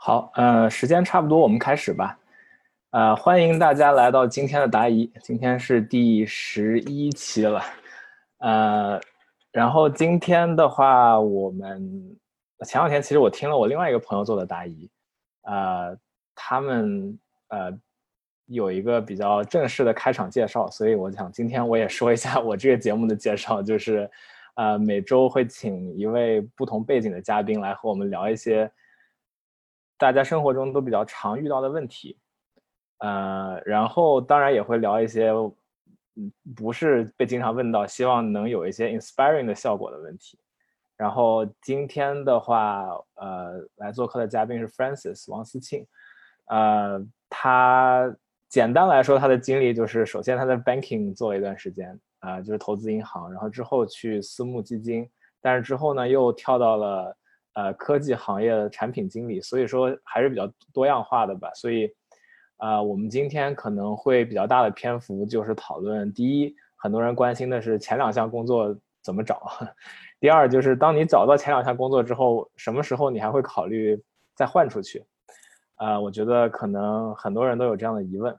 好，呃，时间差不多，我们开始吧。呃，欢迎大家来到今天的答疑，今天是第十一期了。呃，然后今天的话，我们前两天其实我听了我另外一个朋友做的答疑，呃，他们呃有一个比较正式的开场介绍，所以我想今天我也说一下我这个节目的介绍，就是呃每周会请一位不同背景的嘉宾来和我们聊一些大家生活中都比较常遇到的问题，呃，然后当然也会聊一些。嗯，不是被经常问到，希望能有一些 inspiring 的效果的问题。然后今天的话，呃，来做客的嘉宾是 Francis 王思庆，呃，他简单来说，他的经历就是，首先他在 banking 做了一段时间，啊，就是投资银行，然后之后去私募基金，但是之后呢，又跳到了呃科技行业的产品经理，所以说还是比较多样化的吧，所以。啊，我们今天可能会比较大的篇幅就是讨论第一，很多人关心的是前两项工作怎么找；第二，就是当你找到前两项工作之后，什么时候你还会考虑再换出去？啊，我觉得可能很多人都有这样的疑问。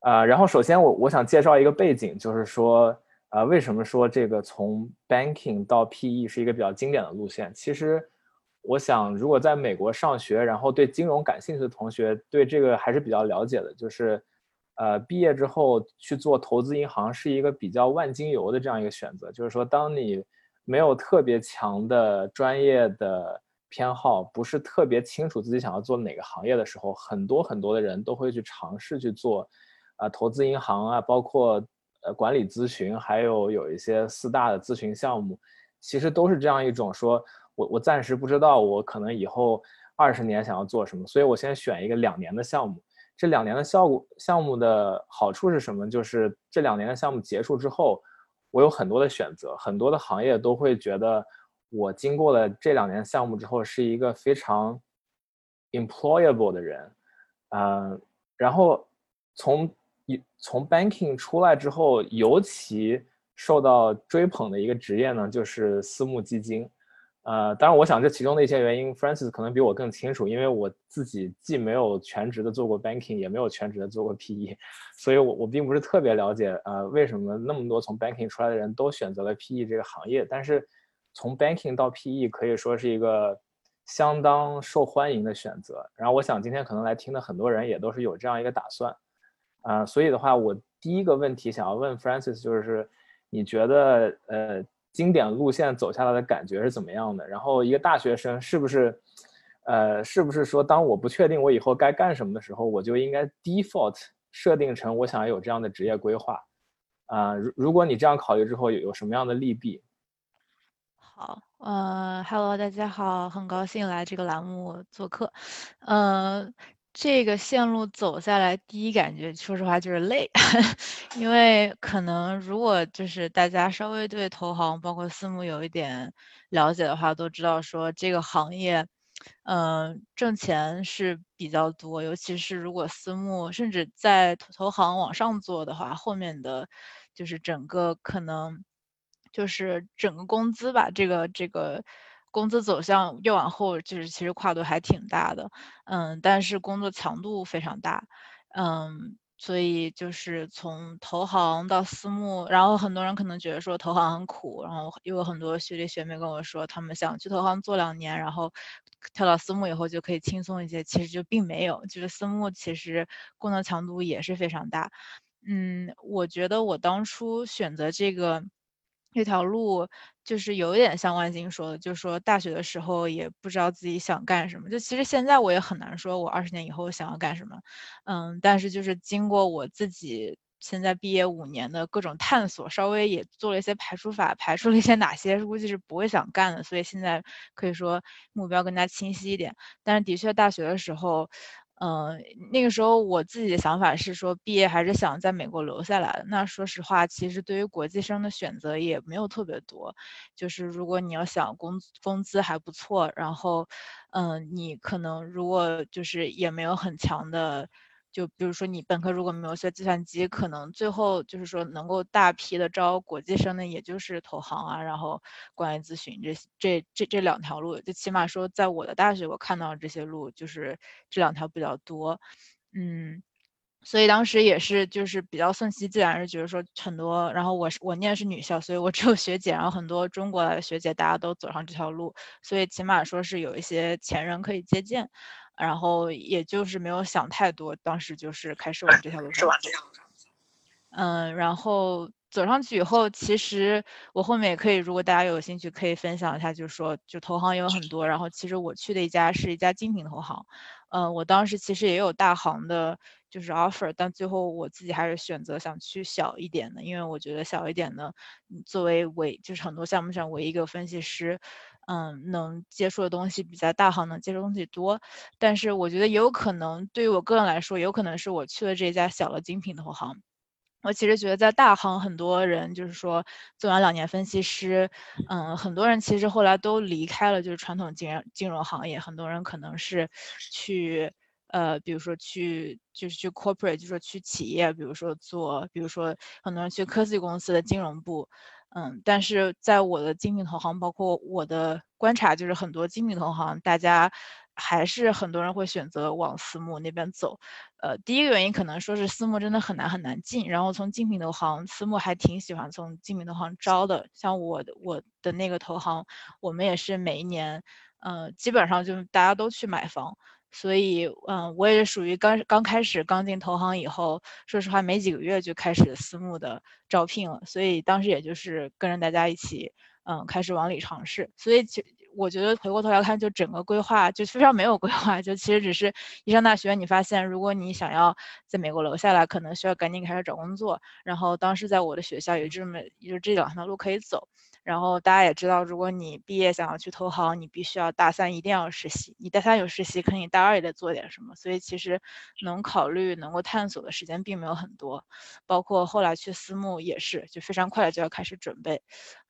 啊，然后首先我我想介绍一个背景，就是说，呃，为什么说这个从 banking 到 PE 是一个比较经典的路线？其实。我想，如果在美国上学，然后对金融感兴趣的同学，对这个还是比较了解的。就是，呃，毕业之后去做投资银行是一个比较万金油的这样一个选择。就是说，当你没有特别强的专业的偏好，不是特别清楚自己想要做哪个行业的时候，很多很多的人都会去尝试去做，啊，投资银行啊，包括呃管理咨询，还有有一些四大的咨询项目，其实都是这样一种说。我我暂时不知道我可能以后二十年想要做什么，所以我先选一个两年的项目。这两年的效果项目的好处是什么？就是这两年的项目结束之后，我有很多的选择，很多的行业都会觉得我经过了这两年项目之后是一个非常 employable 的人，嗯，然后从从 banking 出来之后，尤其受到追捧的一个职业呢，就是私募基金。呃，当然，我想这其中的一些原因，Francis 可能比我更清楚，因为我自己既没有全职的做过 banking，也没有全职的做过 PE，所以我我并不是特别了解，呃，为什么那么多从 banking 出来的人都选择了 PE 这个行业。但是从 banking 到 PE 可以说是一个相当受欢迎的选择。然后我想今天可能来听的很多人也都是有这样一个打算，啊，所以的话，我第一个问题想要问 Francis 就是，你觉得呃？经典路线走下来的感觉是怎么样的？然后一个大学生是不是，呃，是不是说当我不确定我以后该干什么的时候，我就应该 default 设定成我想要有这样的职业规划？啊，如如果你这样考虑之后，有有什么样的利弊？好，呃，Hello，大家好，很高兴来这个栏目做客，呃。这个线路走下来，第一感觉，说实话就是累，因为可能如果就是大家稍微对投行包括私募有一点了解的话，都知道说这个行业，嗯，挣钱是比较多，尤其是如果私募甚至在投行往上做的话，后面的就是整个可能就是整个工资吧，这个这个。工资走向越往后，就是其实跨度还挺大的，嗯，但是工作强度非常大，嗯，所以就是从投行到私募，然后很多人可能觉得说投行很苦，然后又有很多学弟学妹跟我说，他们想去投行做两年，然后跳到私募以后就可以轻松一些，其实就并没有，就是私募其实工作强度也是非常大，嗯，我觉得我当初选择这个。这条路就是有一点像万金说的，就是说大学的时候也不知道自己想干什么。就其实现在我也很难说，我二十年以后想要干什么。嗯，但是就是经过我自己现在毕业五年的各种探索，稍微也做了一些排除法，排除了一些哪些估计是不会想干的，所以现在可以说目标更加清晰一点。但是的确大学的时候。嗯，那个时候我自己的想法是说，毕业还是想在美国留下来。那说实话，其实对于国际生的选择也没有特别多。就是如果你要想工工资还不错，然后，嗯，你可能如果就是也没有很强的就比如说你本科如果没有学计算机，可能最后就是说能够大批的招国际生的，也就是投行啊，然后管理咨询这这这这两条路，就起码说在我的大学我看到这些路就是这两条比较多，嗯。所以当时也是就是比较顺其自然，是觉得说很多，然后我是我念的是女校，所以我只有学姐，然后很多中国的学姐大家都走上这条路，所以起码说是有一些前人可以借鉴，然后也就是没有想太多，当时就是开始往这条路上走。嗯，然后走上去以后，其实我后面也可以，如果大家有兴趣，可以分享一下，就是说就投行也有很多，然后其实我去的一家是一家精品投行，嗯，我当时其实也有大行的。就是 offer，但最后我自己还是选择想去小一点的，因为我觉得小一点的，作为唯就是很多项目上唯一一个分析师，嗯，能接触的东西比在大行能接触东西多。但是我觉得也有可能，对于我个人来说，有可能是我去了这家小的精品投行。我其实觉得在大行，很多人就是说做完两年分析师，嗯，很多人其实后来都离开了就是传统金融金融行业，很多人可能是去。呃，比如说去就是去 corporate，就说去企业，比如说做，比如说很多人去科技公司的金融部，嗯，但是在我的精品投行，包括我的观察，就是很多精品投行，大家还是很多人会选择往私募那边走。呃，第一个原因可能说是私募真的很难很难进，然后从精品投行，私募还挺喜欢从精品投行招的。像我我的那个投行，我们也是每一年，呃，基本上就大家都去买房。所以，嗯，我也是属于刚刚开始刚进投行以后，说实话没几个月就开始私募的招聘了，所以当时也就是跟着大家一起，嗯，开始往里尝试。所以，其我觉得回过头来看，就整个规划就非常没有规划，就其实只是一上大学，你发现如果你想要在美国留下来，可能需要赶紧开始找工作。然后当时在我的学校也这么，就这两条路可以走。然后大家也知道，如果你毕业想要去投行，你必须要大三一定要实习。你大三有实习，肯定大二也得做点什么。所以其实能考虑、能够探索的时间并没有很多。包括后来去私募也是，就非常快的就要开始准备。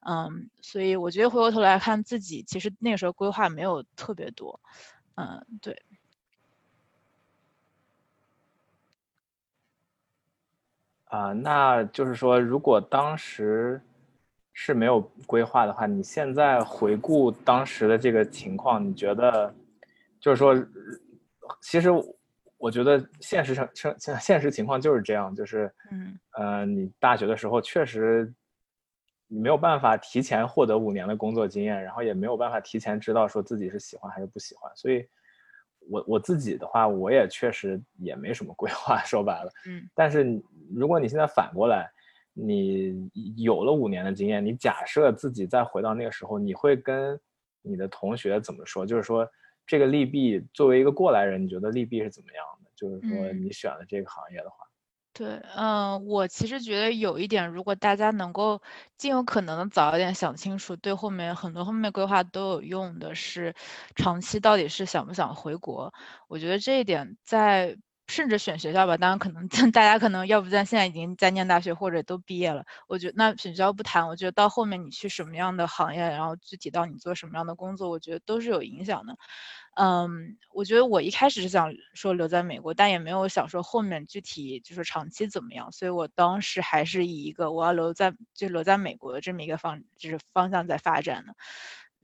嗯，所以我觉得回过头来看自己，其实那个时候规划没有特别多。嗯，对。啊，那就是说，如果当时。是没有规划的话，你现在回顾当时的这个情况，你觉得，就是说，其实我觉得现实成现现实情况就是这样，就是，嗯，呃，你大学的时候确实，你没有办法提前获得五年的工作经验，然后也没有办法提前知道说自己是喜欢还是不喜欢，所以，我我自己的话，我也确实也没什么规划，说白了，嗯，但是如果你现在反过来。你有了五年的经验，你假设自己再回到那个时候，你会跟你的同学怎么说？就是说，这个利弊作为一个过来人，你觉得利弊是怎么样的？就是说，你选了这个行业的话，对，嗯，我其实觉得有一点，如果大家能够尽有可能的早一点想清楚，对后面很多后面规划都有用的是，长期到底是想不想回国？我觉得这一点在。甚至选学校吧，当然可能 大家可能要不在现在已经在念大学或者都毕业了。我觉那选学校不谈，我觉得到后面你去什么样的行业，然后具体到你做什么样的工作，我觉得都是有影响的。嗯，我觉得我一开始是想说留在美国，但也没有想说后面具体就是长期怎么样，所以我当时还是以一个我要留在就留在美国的这么一个方就是方向在发展的。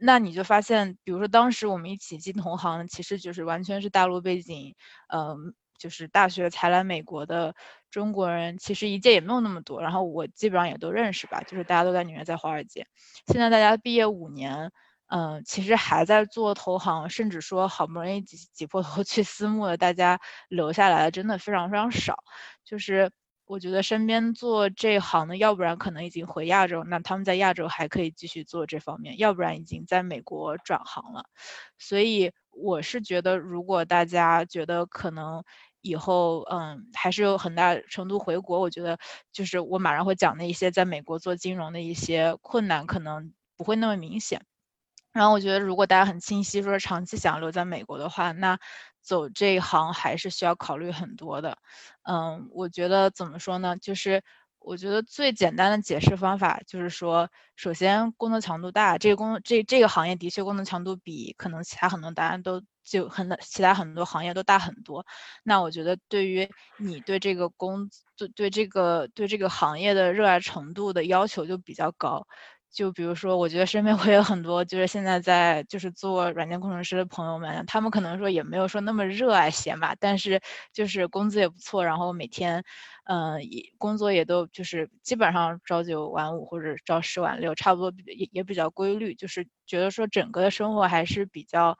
那你就发现，比如说当时我们一起进同行，其实就是完全是大陆背景，嗯。就是大学才来美国的中国人，其实一届也没有那么多，然后我基本上也都认识吧，就是大家都在纽约，在华尔街。现在大家毕业五年，嗯，其实还在做投行，甚至说好不容易挤挤破头 去私募的，大家留下来的真的非常非常少。就是我觉得身边做这行的，要不然可能已经回亚洲，那他们在亚洲还可以继续做这方面，要不然已经在美国转行了。所以我是觉得，如果大家觉得可能。以后，嗯，还是有很大程度回国。我觉得，就是我马上会讲的一些在美国做金融的一些困难，可能不会那么明显。然后，我觉得如果大家很清晰说长期想要留在美国的话，那走这一行还是需要考虑很多的。嗯，我觉得怎么说呢？就是我觉得最简单的解释方法就是说，首先工作强度大，这个工这这个行业的确工作强度比可能其他很多答案都就很其他很多行业都大很多。那我觉得对于你对这个工对对这个对这个行业的热爱程度的要求就比较高。就比如说，我觉得身边 会有很多就是现在在就是做软件工程师的朋友们，他们可能说也没有说那么热爱写码，但是就是工资也不错，然后每天，嗯，也工作也都就是基本上朝九晚五或者朝十晚六，差不多也也比较规律，就是觉得说整个的生活还是比较，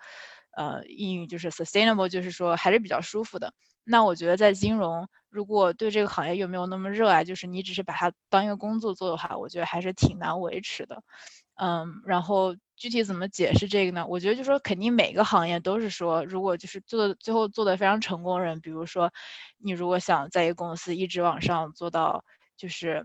呃，英语就是 sustainable，就是说还是比较舒服的。那我觉得在金融，如果对这个行业又没有那么热爱，就是你只是把它当一个工作做的话，我觉得还是挺难维持的。嗯，然后具体怎么解释这个呢？我觉得就说肯定每个行业都是说，如果就是做最后做的非常成功人，比如说你如果想在一个公司一直往上做到就是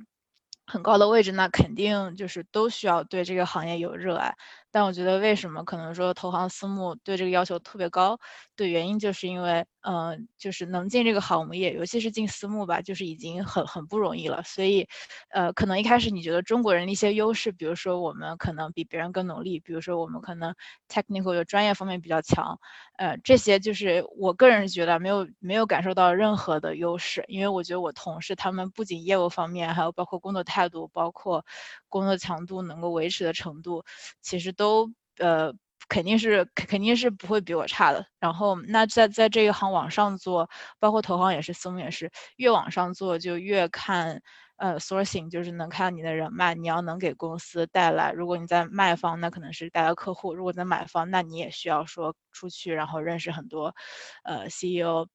很高的位置，那肯定就是都需要对这个行业有热爱。但我觉得为什么可能说投行私募对这个要求特别高的原因，就是因为，嗯，就是能进这个行业，尤其是进私募吧，就是已经很很不容易了。所以，呃，可能一开始你觉得中国人的一些优势，比如说我们可能比别人更努力，比如说我们可能 technical 的专业方面比较强，呃，这些就是我个人觉得没有没有感受到任何的优势，因为我觉得我同事他们不仅业务方面，还有包括工作态度，包括工作强度能够维持的程度，其实都。呃肯定是肯定是不会比我差的。然后那在在这一行往上做，包括投行也是，私募也是，越往上做就越看呃 sourcing，就是能看到你的人脉，你要能给公司带来。如果你在卖方，那可能是带来客户；如果在买方，那你也需要说出去，然后认识很多呃 CEO。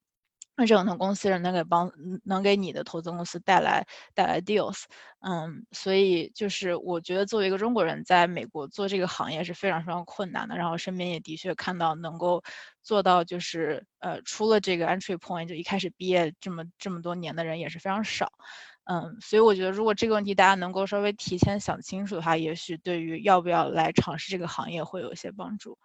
那这种同公司人能给帮能给你的投资公司带来带来 deals，嗯，所以就是我觉得作为一个中国人在美国做这个行业是非常非常困难的。然后身边也的确看到能够做到就是呃出了这个 entry point 就一开始毕业这么这么多年的人也是非常少，嗯，所以我觉得如果这个问题大家能够稍微提前想清楚的话，也许对于要不要来尝试这个行业会有一些帮助，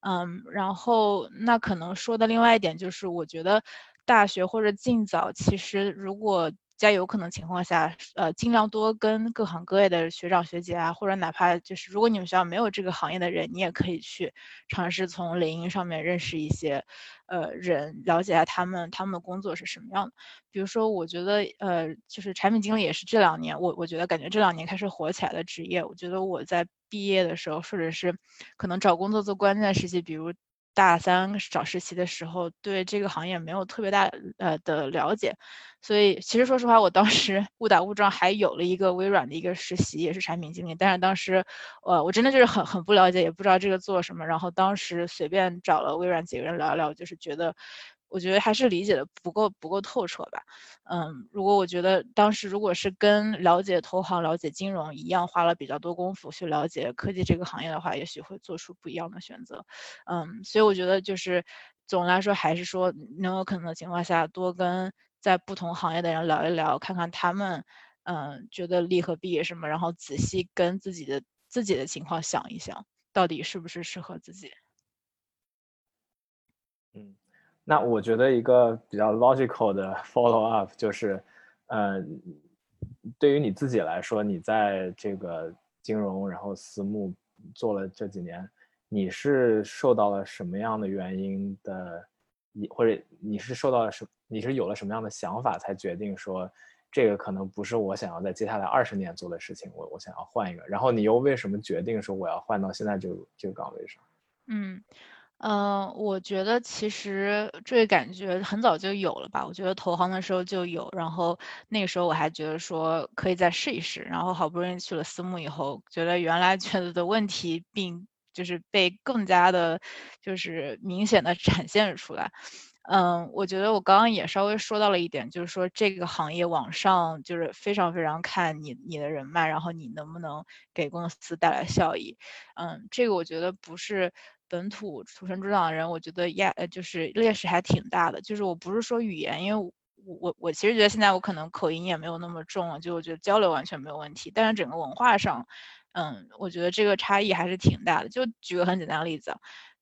嗯，然后那可能说的另外一点就是我觉得。大学或者尽早，其实如果在有可能情况下，呃，尽量多跟各行各业的学长学姐啊，或者哪怕就是如果你们学校没有这个行业的人，你也可以去尝试从领英上面认识一些，呃，人，了解下他们他们的工作是什么样的。比如说，我觉得，呃，就是产品经理也是这两年，我我觉得感觉这两年开始火起来的职业。我觉得我在毕业的时候，或者是可能找工作做关键时期，比如。大三找实习的时候，对这个行业没有特别大呃的了解，所以其实说实话，我当时误打误撞还有了一个微软的一个实习，也是产品经理。但是当时，呃，我真的就是很很不了解，也不知道这个做什么。然后当时随便找了微软几个人聊聊，就是觉得。我觉得还是理解的不够不够透彻吧，嗯，如果我觉得当时如果是跟了解投行、了解金融一样，花了比较多功夫去了解科技这个行业的话，也许会做出不一样的选择，嗯，所以我觉得就是总的来说，还是说能有可能的情况下，多跟在不同行业的人聊一聊，看看他们，嗯，觉得利和弊什么，然后仔细跟自己的自己的情况想一想，到底是不是适合自己，嗯。那我觉得一个比较 logical 的 follow up 就是，呃，对于你自己来说，你在这个金融然后私募做了这几年，你是受到了什么样的原因的，你或者你是受到了什，你是有了什么样的想法才决定说，这个可能不是我想要在接下来二十年做的事情，我我想要换一个，然后你又为什么决定说我要换到现在这个这个岗位上？嗯。嗯，我觉得其实这个感觉很早就有了吧。我觉得投行的时候就有，然后那个时候我还觉得说可以再试一试，然后好不容易去了私募以后，觉得原来觉得的问题并就是被更加的，就是明显的展现出来。嗯，我觉得我刚刚也稍微说到了一点，就是说这个行业往上就是非常非常看你你的人脉，然后你能不能给公司带来效益。嗯，这个我觉得不是。本土土生土长的人，我觉得压呃就是劣势还挺大的。就是我不是说语言，因为我我我其实觉得现在我可能口音也没有那么重，就我觉得交流完全没有问题。但是整个文化上，嗯，我觉得这个差异还是挺大的。就举个很简单的例子，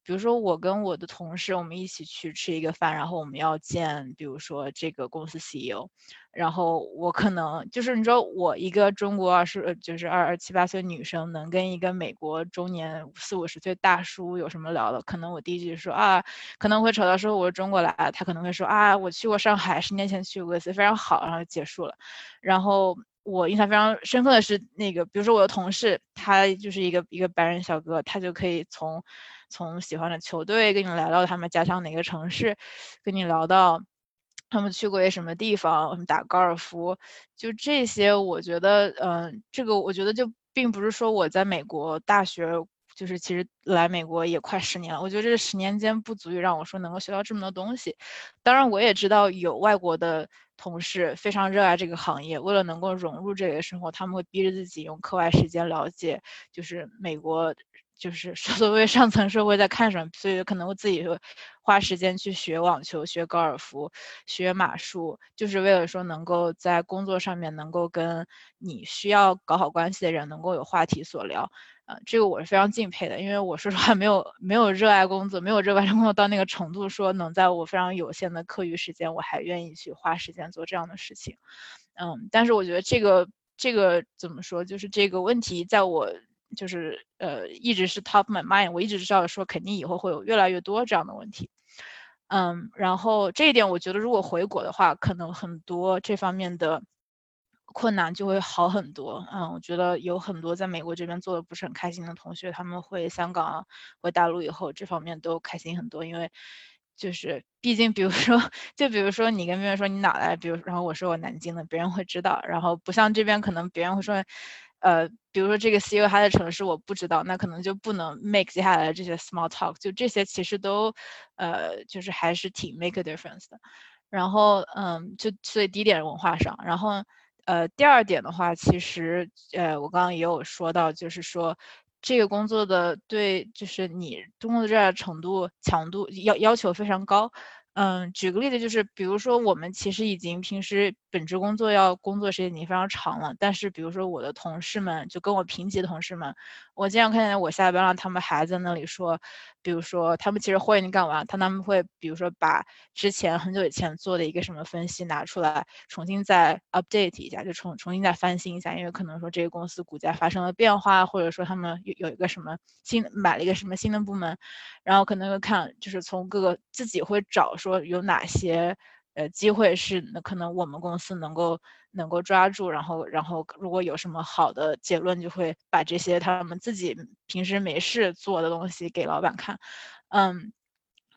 比如说我跟我的同事，我们一起去吃一个饭，然后我们要见，比如说这个公司 CEO，然后我可能就是你知道，我一个中国二十就是二二七八岁女生，能跟一个美国中年四五十岁大叔有什么聊的？可能我第一句说啊，可能会扯到说我是中国来的，他可能会说啊，我去过上海，十年前去过一次，非常好，然后结束了。然后我印象非常深刻的是那个，比如说我的同事，他就是一个一个白人小哥，他就可以从。从喜欢的球队跟你聊到他们家乡哪个城市，跟你聊到他们去过什么地方，什么打高尔夫，就这些，我觉得，嗯，这个我觉得就并不是说我在美国大学，就是其实来美国也快十年了，我觉得这十年间不足以让我说能够学到这么多东西。当然，我也知道有外国的同事非常热爱这个行业，为了能够融入这个生活，他们会逼着自己用课外时间了解，就是美国。就是所谓上层社会在看什么，所以可能我自己会花时间去学网球、学高尔夫、学马术，就是为了说能够在工作上面能够跟你需要搞好关系的人能够有话题所聊。呃，这个我是非常敬佩的，因为我说实话没有没有热爱工作，没有热爱工作到那个程度，说能在我非常有限的课余时间，我还愿意去花时间做这样的事情。嗯，但是我觉得这个这个怎么说，就是这个问题在我。就是呃，一直是 top my mind，我一直知道说肯定以后会有越来越多这样的问题，嗯，然后这一点我觉得如果回国的话，可能很多这方面的困难就会好很多，嗯，我觉得有很多在美国这边做的不是很开心的同学，他们回香港、回大陆以后，这方面都开心很多，因为就是毕竟比如说，就比如说你跟别人说你哪来，比如然后我说我南京的，别人会知道，然后不像这边可能别人会说。呃，比如说这个 CEO 他的城市我不知道，那可能就不能 make 接下来的这些 small talk，就这些其实都，呃，就是还是挺 make a difference 的。然后，嗯，就所以第一点文化上，然后，呃，第二点的话，其实，呃，我刚刚也有说到，就是说这个工作的对，就是你工作热爱程度、强度要要求非常高。嗯，举个例子，就是比如说我们其实已经平时本职工作要工作时间已经非常长了，但是比如说我的同事们，就跟我平级的同事们，我经常看见我下班了，他们还在那里说，比如说他们其实活已经干完，他他们会比如说把之前很久以前做的一个什么分析拿出来，重新再 update 一下，就重重新再翻新一下，因为可能说这个公司股价发生了变化，或者说他们有有一个什么新买了一个什么新的部门，然后可能会看就是从各个自己会找。说有哪些呃机会是那可能我们公司能够能够抓住，然后然后如果有什么好的结论，就会把这些他们自己平时没事做的东西给老板看，嗯，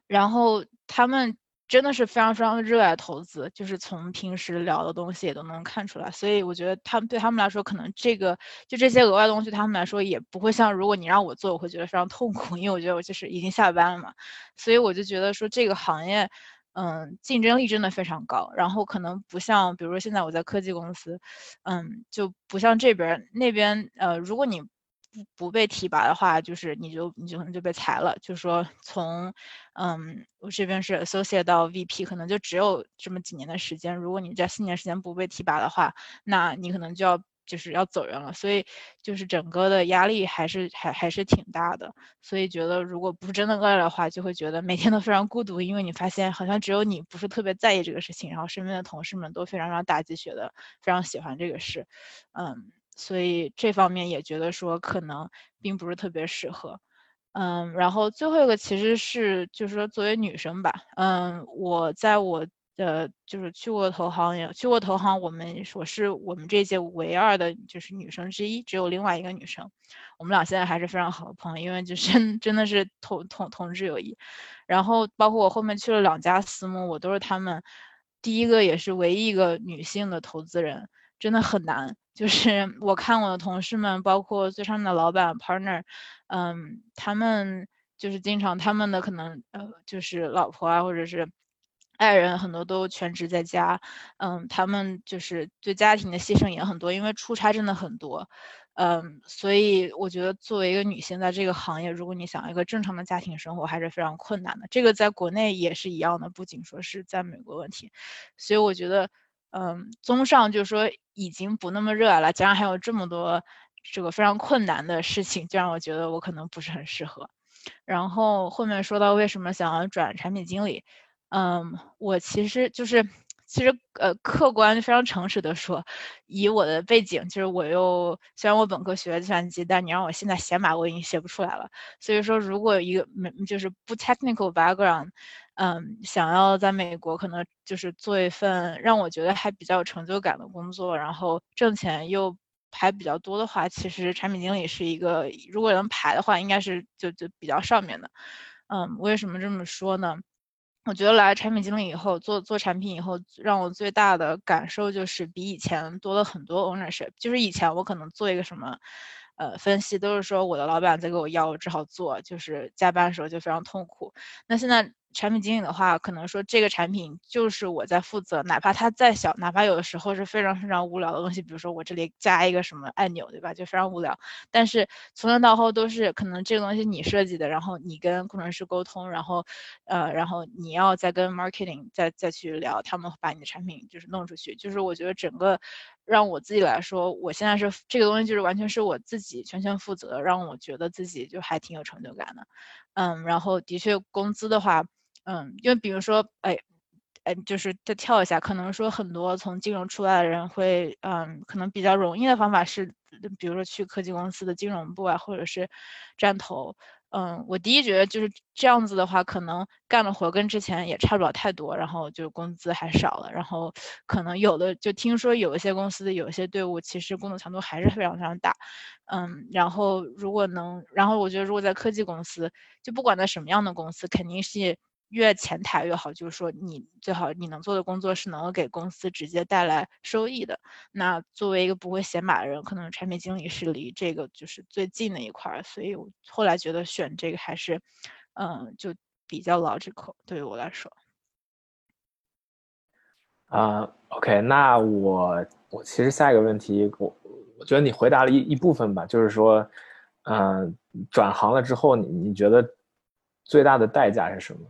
然后他们。真的是非常非常热爱投资，就是从平时聊的东西也都能看出来。所以我觉得他们对他们来说，可能这个就这些额外东西，他们来说也不会像如果你让我做，我会觉得非常痛苦，因为我觉得我就是已经下班了嘛。所以我就觉得说这个行业，嗯，竞争力真的非常高。然后可能不像，比如说现在我在科技公司，嗯，就不像这边那边，呃，如果你。不不被提拔的话，就是你就你就可能就被裁了。就是说，从嗯，我这边是 associate 到 VP，可能就只有这么几年的时间。如果你在四年时间不被提拔的话，那你可能就要就是要走人了。所以就是整个的压力还是还还是挺大的。所以觉得如果不是真的饿了的话，就会觉得每天都非常孤独，因为你发现好像只有你不是特别在意这个事情，然后身边的同事们都非常非常打鸡血的，非常喜欢这个事，嗯。所以这方面也觉得说可能并不是特别适合，嗯，然后最后一个其实是就是说作为女生吧，嗯，我在我的就是去过投行也去过投行，我们我是我们这届唯二的就是女生之一，只有另外一个女生，我们俩现在还是非常好的朋友，因为就是 真的是同同同志友谊，然后包括我后面去了两家私募，我都是他们第一个也是唯一一个女性的投资人，真的很难。就是我看我的同事们，包括最上面的老板 partner，嗯，他们就是经常他们的可能呃，就是老婆啊，或者是爱人，很多都全职在家，嗯，他们就是对家庭的牺牲也很多，因为出差真的很多，嗯，所以我觉得作为一个女性，在这个行业，如果你想要一个正常的家庭生活，还是非常困难的。这个在国内也是一样的，不仅说是在美国问题，所以我觉得。嗯，综上就是说已经不那么热爱了，加上还有这么多这个非常困难的事情，就让我觉得我可能不是很适合。然后后面说到为什么想要转产品经理，嗯，我其实就是。其实，呃，客观非常诚实的说，以我的背景，就是我又虽然我本科学计算机，但你让我现在写码，我已经写不出来了。所以说，如果一个没就是不 technical background，嗯，想要在美国可能就是做一份让我觉得还比较有成就感的工作，然后挣钱又还比较多的话，其实产品经理是一个如果能排的话，应该是就就比较上面的。嗯，为什么这么说呢？我觉得来产品经理以后，做做产品以后，让我最大的感受就是比以前多了很多 ownership。就是以前我可能做一个什么，呃，分析都是说我的老板在给我要，我只好做，就是加班的时候就非常痛苦。那现在。产品经理的话，可能说这个产品就是我在负责，哪怕它再小，哪怕有的时候是非常非常无聊的东西，比如说我这里加一个什么按钮，对吧？就非常无聊。但是从头到后都是可能这个东西你设计的，然后你跟工程师沟通，然后呃，然后你要再跟 marketing 再再去聊，他们把你的产品就是弄出去。就是我觉得整个让我自己来说，我现在是这个东西就是完全是我自己全权负责，让我觉得自己就还挺有成就感的。嗯，然后的确工资的话。嗯，因为比如说，哎，哎，就是再跳一下，可能说很多从金融出来的人会，嗯，可能比较容易的方法是，比如说去科技公司的金融部啊，或者是站投。嗯，我第一觉得就是这样子的话，可能干的活跟之前也差不了太多，然后就工资还少了，然后可能有的就听说有一些公司的有一些队伍其实工作强度还是非常非常大。嗯，然后如果能，然后我觉得如果在科技公司，就不管在什么样的公司，肯定是。越前台越好，就是说你最好你能做的工作是能够给公司直接带来收益的。那作为一个不会写码的人，可能产品经理是离这个就是最近的一块儿，所以我后来觉得选这个还是，嗯，就比较 logical 对于我来说。啊，OK，那我我其实下一个问题，我我觉得你回答了一一部分吧，就是说，嗯，转行了之后，你你觉得最大的代价是什么？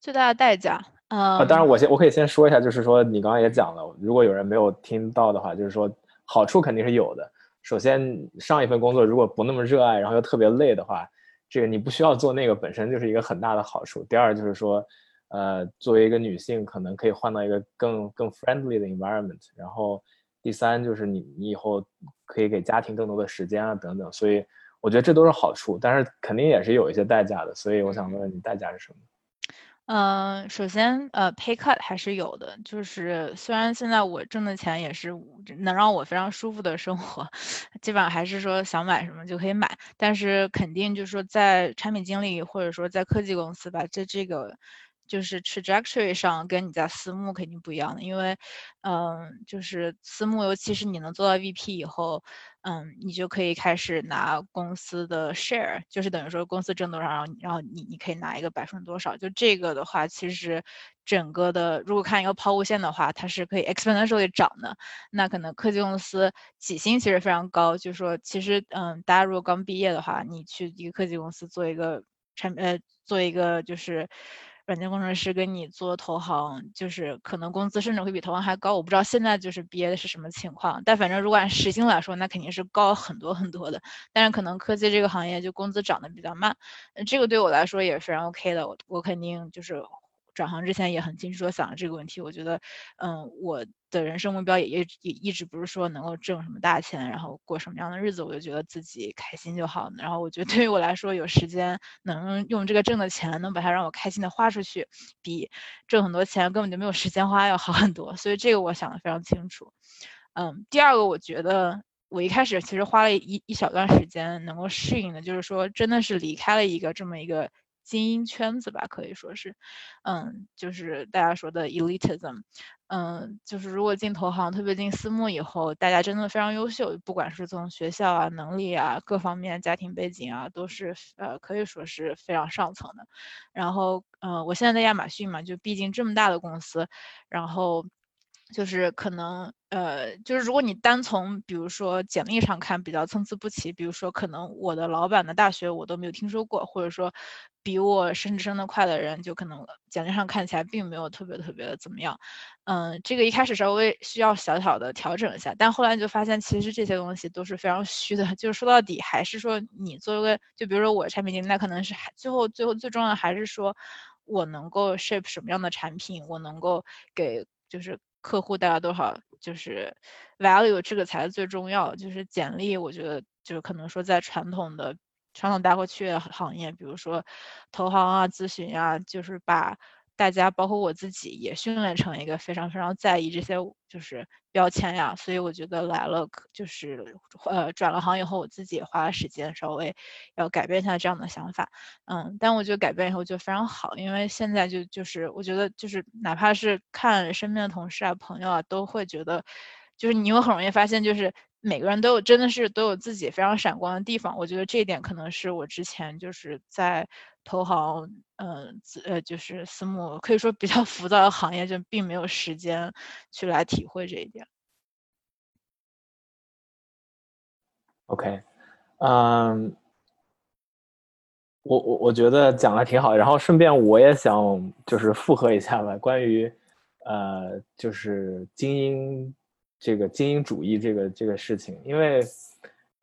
最大的代价，啊，当然我先我可以先说一下，就是说你刚刚也讲了，如果有人没有听到的话，就是说好处肯定是有的。首先上一份工作如果不那么热爱，然后又特别累的话，这个你不需要做那个本身就是一个很大的好处。第二就是说，呃，作为一个女性，可能可以换到一个更更 friendly 的 environment。然后第三就是你你以后可以给家庭更多的时间啊等等。所以我觉得这都是好处，但是肯定也是有一些代价的。所以我想问问你，代价是什么？嗯，首先，呃，pay cut 还是有的。就是虽然现在我挣的钱也是能让我非常舒服的生活，基本上还是说想买什么就可以买，但是肯定就是说在产品经理或者说在科技公司吧，在这个。就是 trajectory 上跟你在私募肯定不一样的，因为，嗯，就是私募，尤其是你能做到 VP 以后，嗯，你就可以开始拿公司的 share，就是等于说公司挣多少，然后然后你你可以拿一个百分之多少。就这个的话，其实整个的如果看一个抛物线的话，它是可以 exponentially 涨的。那可能科技公司起薪其实非常高，就是说其实嗯，大家如果刚毕业的话，你去一个科技公司做一个产呃做一个就是。软件工程师跟你做投行，就是可能工资甚至会比投行还高。我不知道现在就是毕业的是什么情况，但反正如果按时薪来说，那肯定是高很多很多的。但是可能科技这个行业就工资涨得比较慢，这个对我来说也是非常 OK 的。我我肯定就是。转行之前也很清楚的想了这个问题，我觉得，嗯，我的人生目标也也也一直不是说能够挣什么大钱，然后过什么样的日子，我就觉得自己开心就好。然后我觉得对于我来说，有时间能用这个挣的钱，能把它让我开心的花出去，比挣很多钱根本就没有时间花要好很多。所以这个我想的非常清楚。嗯，第二个，我觉得我一开始其实花了一一小段时间能够适应的，就是说真的是离开了一个这么一个。精英圈子吧，可以说是，嗯，就是大家说的 elitism，嗯，就是如果进投行，特别进私募以后，大家真的非常优秀，不管是从学校啊、能力啊、各方面、家庭背景啊，都是呃可以说是非常上层的。然后，呃，我现在在亚马逊嘛，就毕竟这么大的公司，然后。就是可能，呃，就是如果你单从比如说简历上看比较参差不齐，比如说可能我的老板的大学我都没有听说过，或者说比我升职升得快的人，就可能简历上看起来并没有特别特别的怎么样。嗯，这个一开始稍微需要小小的调整一下，但后来你就发现其实这些东西都是非常虚的，就是说到底还是说你作为就比如说我产品经理，那可能是最后最后最重要的还是说我能够 shape 什么样的产品，我能够给就是客户带来多少就是 value，这个才是最重要。就是简历，我觉得就是可能说在传统的。传统大过去的行业，比如说投行啊、咨询啊，就是把大家，包括我自己，也训练成一个非常非常在意这些就是标签呀。所以我觉得来了，就是呃转了行以后，我自己也花了时间稍微要改变一下这样的想法。嗯，但我觉得改变以后就非常好，因为现在就就是我觉得就是哪怕是看身边的同事啊、朋友啊，都会觉得，就是你会很容易发现就是。每个人都有，真的是都有自己非常闪光的地方。我觉得这一点可能是我之前就是在投行，嗯，呃，就是私募可以说比较 浮躁的行业，就并没有时间去来体会这一点。OK，嗯，我我我觉得讲的挺好。然后顺便我也想就是附和一下吧，关于呃，就是精英。这个精英主义这个这个事情，因为，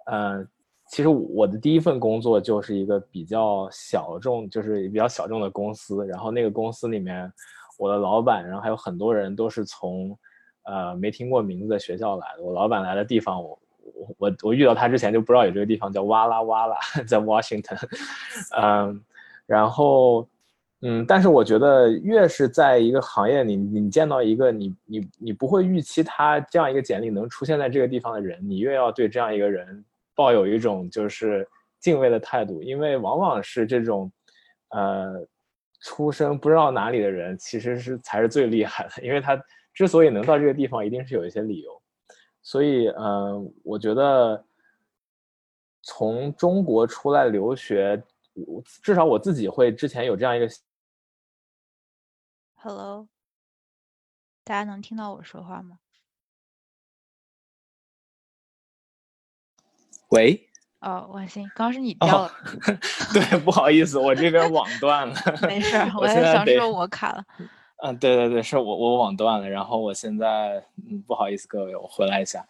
呃，其实我的第一份工作就是一个比较小众，就是比较小众的公司。然后那个公司里面，我的老板，然后还有很多人都是从，呃，没听过名字的学校来的。我老板来的地方，我我我遇到他之前就不知道有这个地方叫哇啦哇啦，在 Washington，嗯，然后。嗯，但是我觉得越是在一个行业里，你见到一个你你你不会预期他这样一个简历能出现在这个地方的人，你越要对这样一个人抱有一种就是敬畏的态度，因为往往是这种，呃，出生不知道哪里的人，其实是才是最厉害的，因为他之所以能到这个地方，一定是有一些理由。所以，嗯，我觉得从中国出来留学，至少我自己会之前有这样一个。Hello，大家能听到我说话吗？喂。哦，万鑫，刚刚是你掉了。对，不好意思，我这边网断了。没事，我在想说我卡了。嗯，对对对，是我我网断了，然后我现在嗯不好意思各位，我回来一下。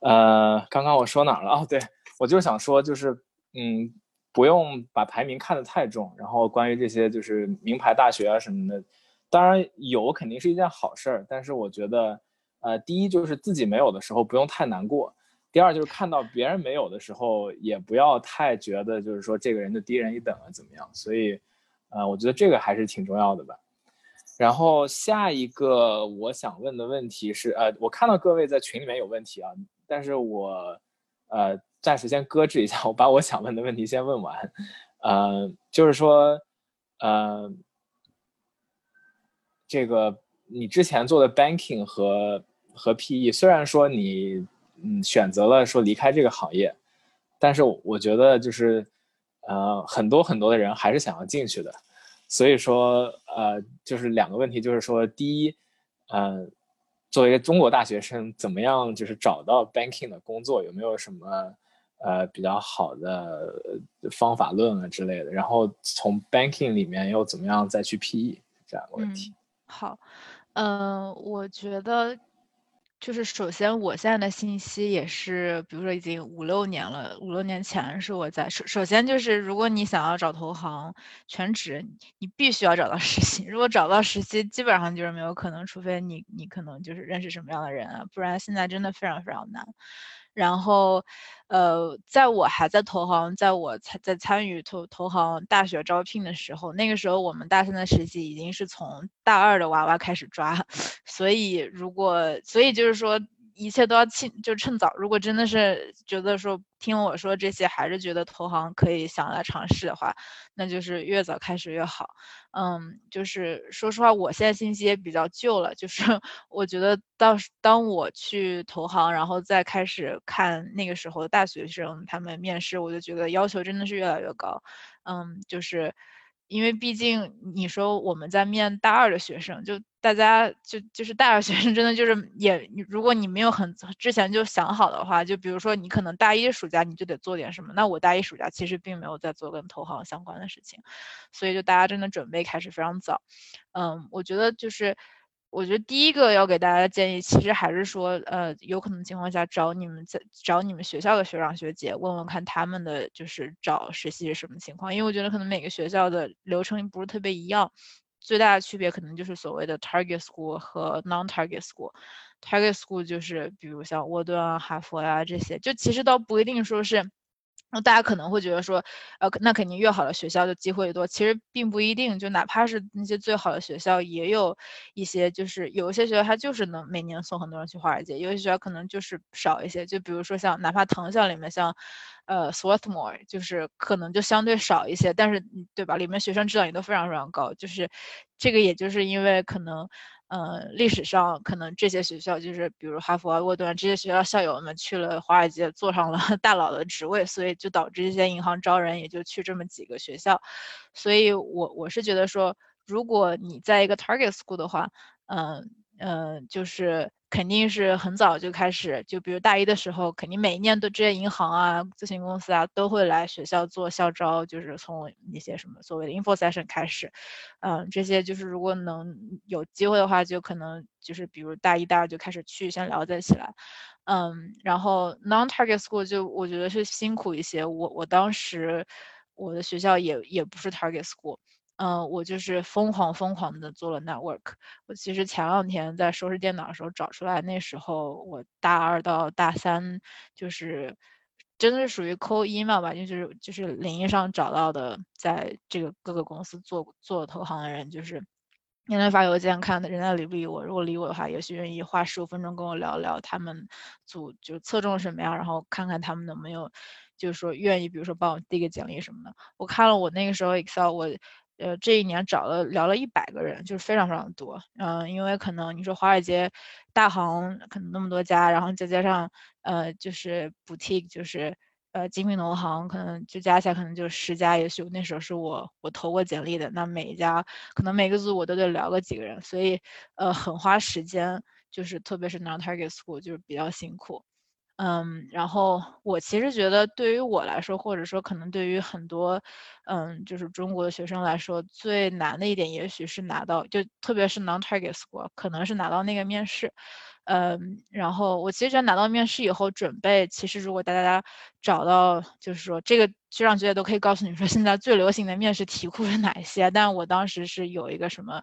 呃，刚刚我说哪儿了？哦，对，我就是想说，就是嗯，不用把排名看得太重，然后关于这些就是名牌大学啊什么的。当然有肯定是一件好事儿，但是我觉得，呃，第一就是自己没有的时候不用太难过，第二就是看到别人没有的时候也不要太觉得就是说这个人就低人一等了怎么样？所以，呃，我觉得这个还是挺重要的吧。然后下一个我想问的问题是，呃，我看到各位在群里面有问题啊，但是我，呃，暂时先搁置一下，我把我想问的问题先问完，呃，就是说，呃。这个你之前做的 banking 和和 PE，虽然说你嗯选择了说离开这个行业，但是我觉得就是呃很多很多的人还是想要进去的，所以说呃就是两个问题，就是说第一，呃作为一个中国大学生，怎么样就是找到 banking 的工作，有没有什么呃比较好的方法论啊之类的？然后从 banking 里面又怎么样再去 PE 这两个问题？好，嗯，我觉得就是首先，我现在的信息也是，比如说已经五六年了，五六年前是我在首首先就是，如果你想要找投行全职，你必须要找到实习。如果找到实习，基本上就是没有可能，除非你你可能就是认识什么样的人啊，不然现在真的非常非常难。然后，呃，在我还在投行，在我参在参与投投行大学招聘的时候，那个时候我们大三的实习已经是从大二的娃娃开始抓，所以如果所以就是说。一切都要趁就趁早。如果真的是觉得说听我说这些，还是觉得投行可以想来尝试的话，那就是越早开始越好。嗯，就是说实话，我现在信息也比较旧了。就是 我觉得到当我去投行，然后再开始看那个时候的大学生他们面试，我就觉得要求真的是越来越高。嗯，就是。因为毕竟你说我们在面大二的学生，就大家就就是大学学生真的就是也，如果你没有很之前就想好的话，就比如说你可能大一暑假你就得做点什么，那我大一暑假其实并没有在做跟投行相关的事情，所以就大家真的准备开始非常早。嗯，我觉得就是，我觉得第一个要给大家建议，其实还是说，呃，有可能情况下找你们在找你们学校的学长学姐问问看他们的就是找实习是什么情况，因为我觉得可能每个学校的流程不是特别一样。最大的区别可能就是所谓的 target school 和 non-target school。target school 就是比如像沃顿啊、哈佛呀这些，就其实倒不一定说是。那大家可能会觉得说，呃，那肯定越好的学校就机会越多。其实并不一定，就哪怕是那些最好的学校，也有一些就是有一些学校它就是能每年送很多人去华尔街，有些学校可能就是少一些。就比如说像哪怕藤校里面像。呃，Swarthmore 就是可能就相对少一些，但是对吧？里面学生质量也都非常非常高。就是这个，也就是因为可能，嗯，历史上可能这些学校就是比如哈佛啊、沃顿这些学校校友们去了华尔街，坐上了 大佬的职位，所以就导致这些银行招人也就去这么几个学校。所以我我是觉得说，如果你在一个 target school 的话，嗯嗯，就是。肯定是很早就开始，就比如大一的时候，肯定每一年都这些银行啊、咨询公司啊都会来学校做校招，就是从一些什么所谓的 info session 开始，嗯，这些就是如果能有机会的话，就可能就是比如大一、大二就开始去，先了解起来，嗯，然后 non-target school 就我觉得是辛苦一些，我我当时我的学校也也不是 target school。嗯，我就是疯狂疯狂的做了 network。我其实前两天在收拾电脑的时候找出来，那时候我大二到大三，就是真的是属于扣 email 吧，就是就是领英上找到的，在这个各个公司做做投行的人，就是天天发邮件看人家理不理我，如果理我的话，也许愿意花十五分钟跟我聊聊他们组就侧重什么呀，然后看看他们有没有就是说愿意，比如说帮我递个简历什么的。我看了我那个时候 Excel 我。呃，这一年找了聊了一百个人，就是非常非常多。嗯，因为可能你说华尔街大行可能那么多家，然后再加上呃，就是 boutique，就是呃精品投行，可能就加起来可能就十家，也许那时候是我我投过简历的。那每一家可能每个组我都得聊个几个人，所以呃很花时间，就是特别是 non-target school 就是比较辛苦。嗯，然后我其实觉得，对于我来说，或者说可能对于很多，嗯，就是中国的学生来说，最难的一点，也许是拿到，就特别是 non-target school，可能是拿到那个面试。嗯，然后我其实觉得拿到面试以后，准备，其实如果大家找到，就是说这个学长学姐都可以告诉你说，现在最流行的面试题库是哪一些。但我当时是有一个什么，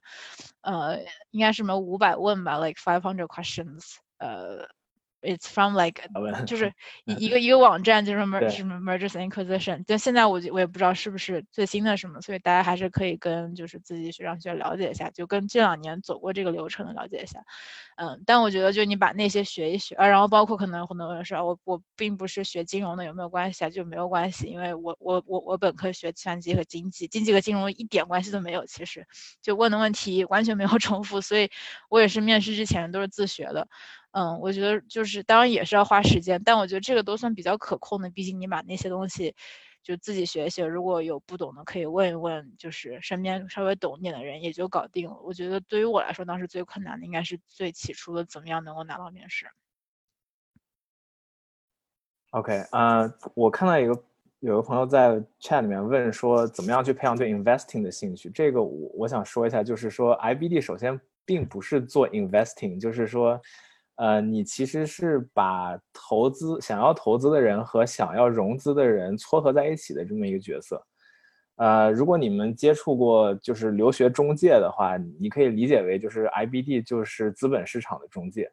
呃，应该是什么五百问吧，like five hundred questions，呃。It's from like 就是一一个一个网站，就是 mer 什么 mergers and acquisition。但现在我我也不知道是不是最新的什么，所以大家还是可以跟就是自己学长学了解一下，就跟这两年走过这个流程的了解一下。嗯，但我觉得就你把那些学一学啊，然后包括可能很多人说，我我并不是学金融的，有没有关系啊？就没有关系，因为我我我我本科学计算机和经济，经济和金融一点关系都没有，其实就问的问题完全没有重复，所以我也是面试之前都是自学的。嗯，我觉得就是当然也是要花时间，但我觉得这个都算比较可控的。毕竟你把那些东西就自己学学，如果有不懂的可以问一问，就是身边稍微懂一点的人也就搞定了。我觉得对于我来说，当时最困难的应该是最起初的怎么样能够拿到面试。OK，啊，我看到一个有个朋友在 chat 里面问说，怎么样去培养对 investing 的兴趣？这个我我想说一下，就是说 IBD 首先并不是做 investing，就是说。呃，你其实是把投资想要投资的人和想要融资的人撮合在一起的这么一个角色。呃，如果你们接触过就是留学中介的话，你可以理解为就是 IBD 就是资本市场的中介。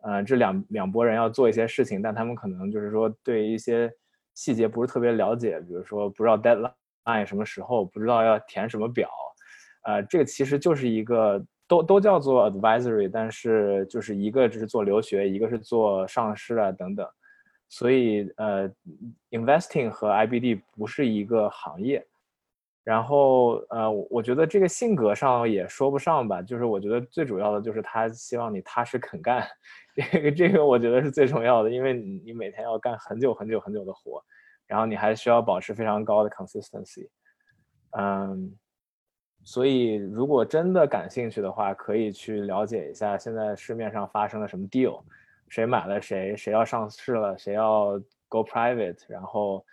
呃，这两两拨人要做一些事情，但他们可能就是说对一些细节不是特别了解，比如说不知道 deadline 什么时候，不知道要填什么表。呃，这个其实就是一个。都都叫做 advisory，但是就是一个只是做留学，一个是做上市啊等等，所以呃，investing 和 IBD 不是一个行业。然后呃，我觉得这个性格上也说不上吧，就是我觉得最主要的就是他希望你踏实肯干，这个这个我觉得是最重要的，因为你每天要干很久很久很久的活，然后你还需要保持非常高的 consistency，嗯。所以如果真的感兴趣的话，可以去了解一下现在市面上发生了什么 deal，谁买了谁，谁要上市了，谁要 go private，然后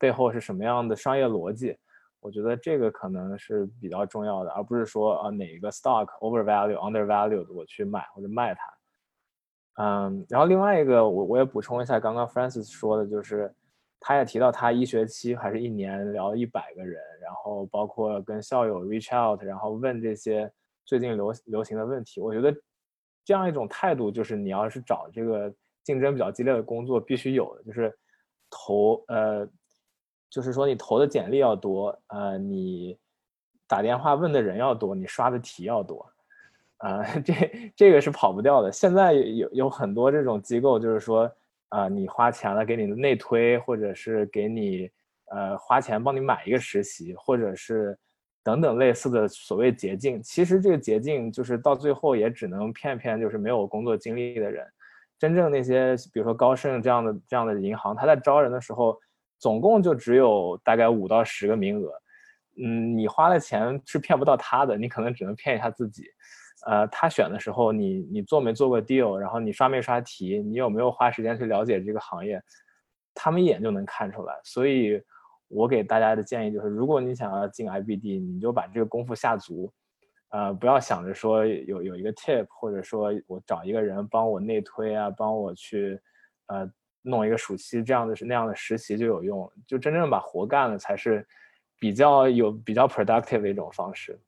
背后是什么样的商业逻辑。我觉得这个可能是比较重要的，而不是说啊哪一个 stock overvalue undervalued 我去买或者卖它。嗯，然后另外一个我我也补充一下，刚刚 Francis 说的就是，他也提到他一学期还是一年聊一百个人，然后包括跟校友 reach out，然后问这些最近流流行的问题。我觉得这样一种态度就是你要是找这个竞争比较激烈的工作必须有的，就是投呃。就是说，你投的简历要多，呃，你打电话问的人要多，你刷的题要多，啊，这这个是跑不掉的。现在有有很多这种机构，就是说，啊，你花钱了给你的内推，或者是给你，呃，花钱帮你买一个实习，或者是等等类似的所谓捷径。其实这个捷径就是到最后也只能骗骗就是没有工作经历的人。真正那些比如说高盛这样的这样的银行，他在招人的时候。总共就只有大概五到十个名额，嗯，你花的钱是骗不到他的，你可能只能骗一下自己。呃，他选的时候，你你做没做过 deal，然后你刷没刷题，你有没有花时间去了解这个行业，他们一眼就能看出来。所以，我给大家的建议就是，如果你想要进 IBD，你就把这个功夫下足，呃，不要想着说有有一个 tip，或者说我找一个人帮我内推啊，帮我去，呃。弄一个暑期这样的是那样的实习就有用，就真正把活干了才是比较有比较 productive 的一种方式。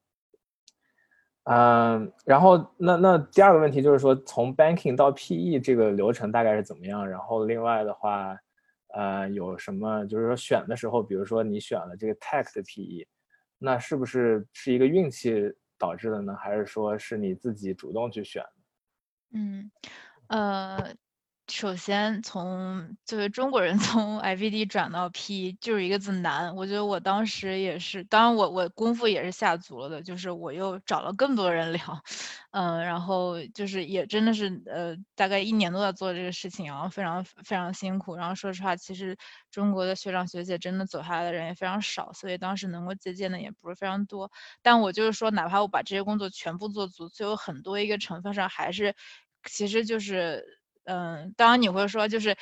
嗯，然后那那第二个问题就是说，从 banking 到 PE 这个流程大概是怎么样？然后另外的话，呃，有什么就是说选的时候，比如说你选了这个 tech 的 PE，那是不是是一个运气导致的呢？还是说是你自己主动去选？嗯，呃。首先，从就是中国人 从 IVD 转到 P 就是一个字难。我觉得我当时也是，当然我我功夫也是下足了的，就是我又找了更多人聊，嗯，然后就是也真的是呃大概一年都在做这个事情，然后非常非常辛苦。然后说实话，其实中国的学长学姐真的走下来的人也非常少，所以当时能够借鉴的也不是非常多。但我就是说，哪怕我把这些工作全部做足，最后很多一个成分上还是，其实就是。嗯，当然你会说，就是，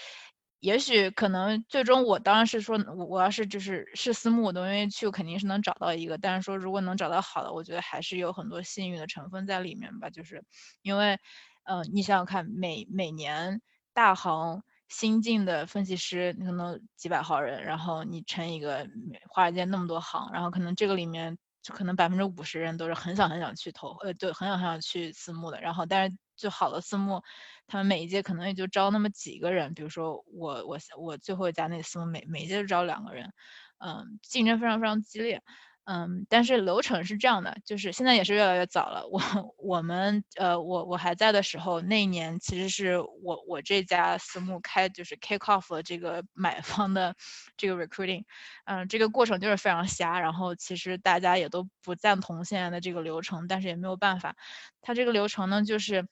也许可能最终我当然是说，我我要是就是是私募，我都愿意去，肯定是能找到一个。但是说如果能找到好的，我觉得还是有很多幸运的成分在里面吧。就是因为，嗯，你想想看，每每年大行新进的分析师可能几百号人，然后你乘一个华尔街那么多行，然后可能这个里面就可能百分之五十人都是很想很想去投，呃，对，很想很想去私募的。然后但是最好的私募。他们每一届可能也就招那么几个人，比如说我我我最后一家那私募每每一届就招两个人，嗯，竞争非常非常激烈，嗯，但是流程是这样的，就是现在也是越来越早了。我我们呃我我还在的时候，那一年其实是我我这家私募开就是 kick off 了这个 买方的这个 recruiting，嗯，这个过程就是非常瞎，然后其实大家也都不赞同现在的这个流程，但是也没有办法，它这个流程呢就是。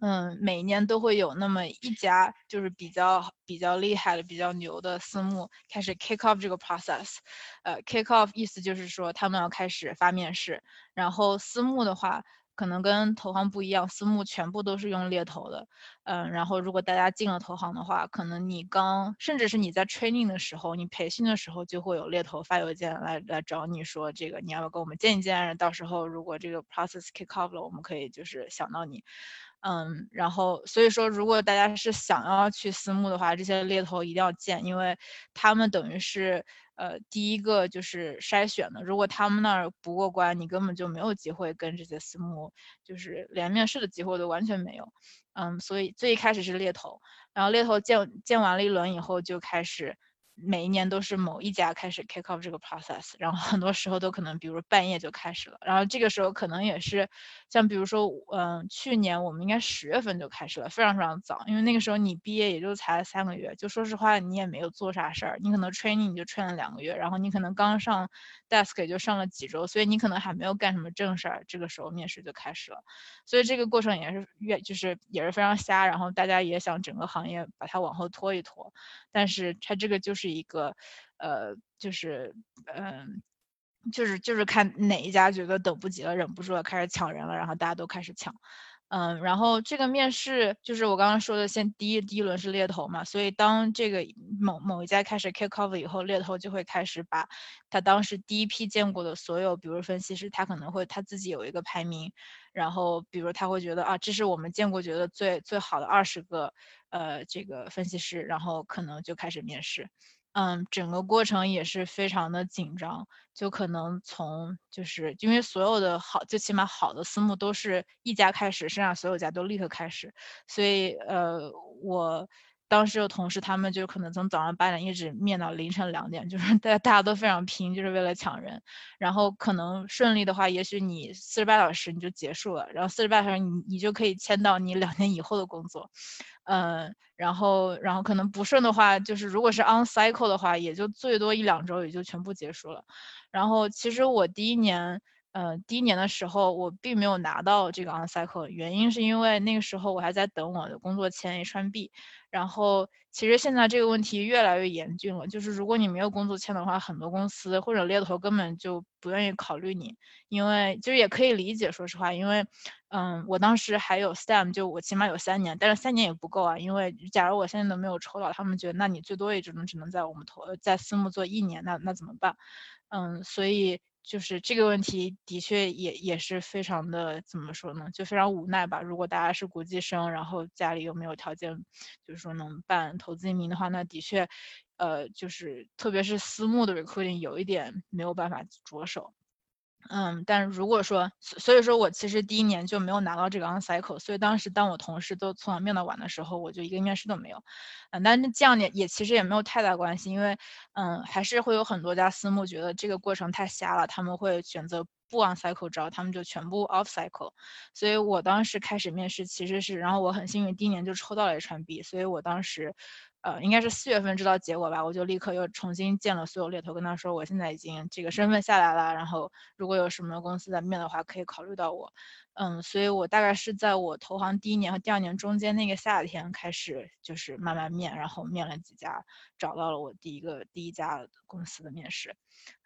嗯，每年都会有那么一家，就是比较比较厉害的、比较牛的私募开始 kick off 这个 process。呃，kick off 意思就是说他们要开始发面试。然后私募的话，可能跟投行不一样，私募全部都是用猎头的。嗯，然后如果大家进了投行的话，可能你刚，甚至是你在 training 的时候，你培训的时候就会有猎头发邮件来来找你说，这个你要不要跟我们见一见？到时候如果这个 process kick off 了，我们可以就是想到你。嗯，然后所以说，如果大家是想要去私募的话，这些猎头一定要见，因为他们等于是呃第一个就是筛选的。如果他们那儿不过关，你根本就没有机会跟这些私募，就是连面试的机会都完全没有。嗯，所以最一开始是猎头，然后猎头见见完了一轮以后，就开始。每一年都是某一家开始 kick off 这个 process，然后很多时候都可能，比如半夜就开始了，然后这个时候可能也是，像比如说，嗯，去年我们应该十月份就开始了，非常非常早，因为那个时候你毕业也就才三个月，就说实话你也没有做啥事儿，你可能 training 你就 train 了两个月，然后你可能刚上 desk 也就上了几周，所以你可能还没有干什么正事儿，这个时候面试就开始了，所以这个过程也是越就是也是非常瞎，然后大家也想整个行业把它往后拖一拖，但是它这个就是。一个，呃，就是，嗯，就是就是看哪一家觉得等不及了，忍不住了，开始抢人了，然后大家都开始抢。嗯，然后这个面试就是我刚刚说的，先第一第一轮是猎头嘛，所以当这个某某一家开始 kick off 以后，猎头就会开始把他当时第一批见过的所有，比如分析师，他可能会他自己有一个排名，然后比如他会觉得啊，这是我们见过觉得最最好的二十个呃这个分析师，然后可能就开始面试。嗯，整个过程也是非常的紧张，就可能从就是因为所有的好，最起码好的私募都是一家开始，剩下所有家都立刻开始，所以呃，我当时有同事他们就可能从早上八点一直面到凌晨两点，就是大家大家都非常拼，就是为了抢人，然后可能顺利的话，也许你四十八小时你就结束了，然后四十八小时你你就可以签到你两年以后的工作。嗯，然后，然后可能不顺的话，就是如果是 on cycle 的话，也就最多一两周也就全部结束了。然后，其实我第一年，呃，第一年的时候，我并没有拿到这个 on cycle，原因是因为那个时候我还在等我的工作签 H1B。然后，其实现在这个问题越来越严峻了，就是如果你没有工作签的话，很多公司或者猎头根本就不愿意考虑你，因为就是也可以理解，说实话，因为，嗯，我当时还有 STEM，就我起码有三年，但是三年也不够啊，因为假如我现在都没有抽到，他们觉得那你最多也只能只能在我们投在私募做一年，那那怎么办？嗯，所以。就是这个问题的确也也是非常的怎么说呢？就非常无奈吧。如果大家是国际生，然后家里又没有条件，就是说能办投资移民的话，那的确，呃，就是特别是私募的 recruiting 有一点没有办法着手。嗯，但如果说，所以说我其实第一年就没有拿到这个 on cycle，所以当时当我同事都从早面到晚的时候，我就一个面试都没有。嗯，但是这样也也其实也没有太大关系，因为嗯，还是会有很多家私募觉得这个过程太瞎了，他们会选择不 on cycle 招，他们就全部 off cycle。所以我当时开始面试其实是，然后我很幸运第一年就抽到了 H1B，所以我当时。呃，应该是四月份知道结果吧，我就立刻又重新见了所有猎头，跟他说我现在已经这个身份下来了，然后如果有什么公司在面的话，可以考虑到我。嗯，所以我大概是在我投行第一年和第二年中间那个夏天开始，就是慢慢面，然后面了几家，找到了我第一个第一家公司的面试。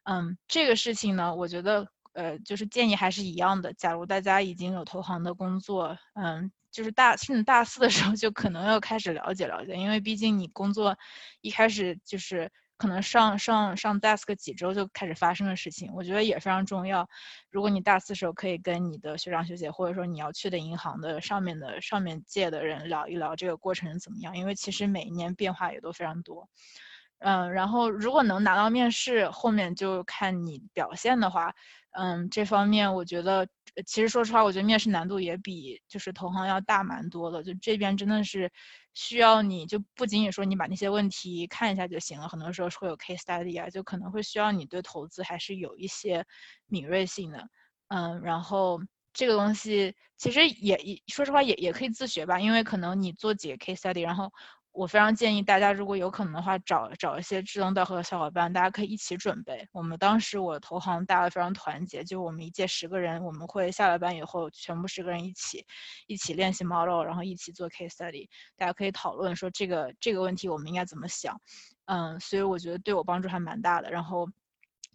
嗯，这个事情呢，我觉得呃，就是建议还是一样的，假如大家已经有投行的工作，嗯。就是大甚至大四的时候就可能要开始了解了解，因为毕竟你工作一开始就是可能上上上 desk 几周就开始发生的事情，我觉得也非常重要。如果你大四时候可以跟你的学长学姐或者说你要去的银行的上面的上面届的人聊一聊这个过程怎么样，因为其实每一年变化也都非常多。嗯，然后如果能拿到面试，后面就看你表现的话。嗯，这方面我觉得，其实说实话，我觉得面试难度也比就是投行要大蛮多的。就这边真的是需要你就不仅仅说你把那些问题看一下就行了，很多时候会有 case study 啊，就可能会需要你对投资还是有一些敏锐性的。嗯，然后这个东西其实也也说实话也也可以自学吧，因为可能你做几个 case study，然后。我非常建议大家，如果有可能的话，找找一些志同道合的小伙伴，大家可以一起准备。我们当时我投行大家非常团结，就我们一届十个人，我们会下了班以后，全部十个人一起一起练习 model，然后一起做 case study，大家可以讨论说这个这个问题我们应该怎么想。嗯，所以我觉得对我帮助还蛮大的。然后。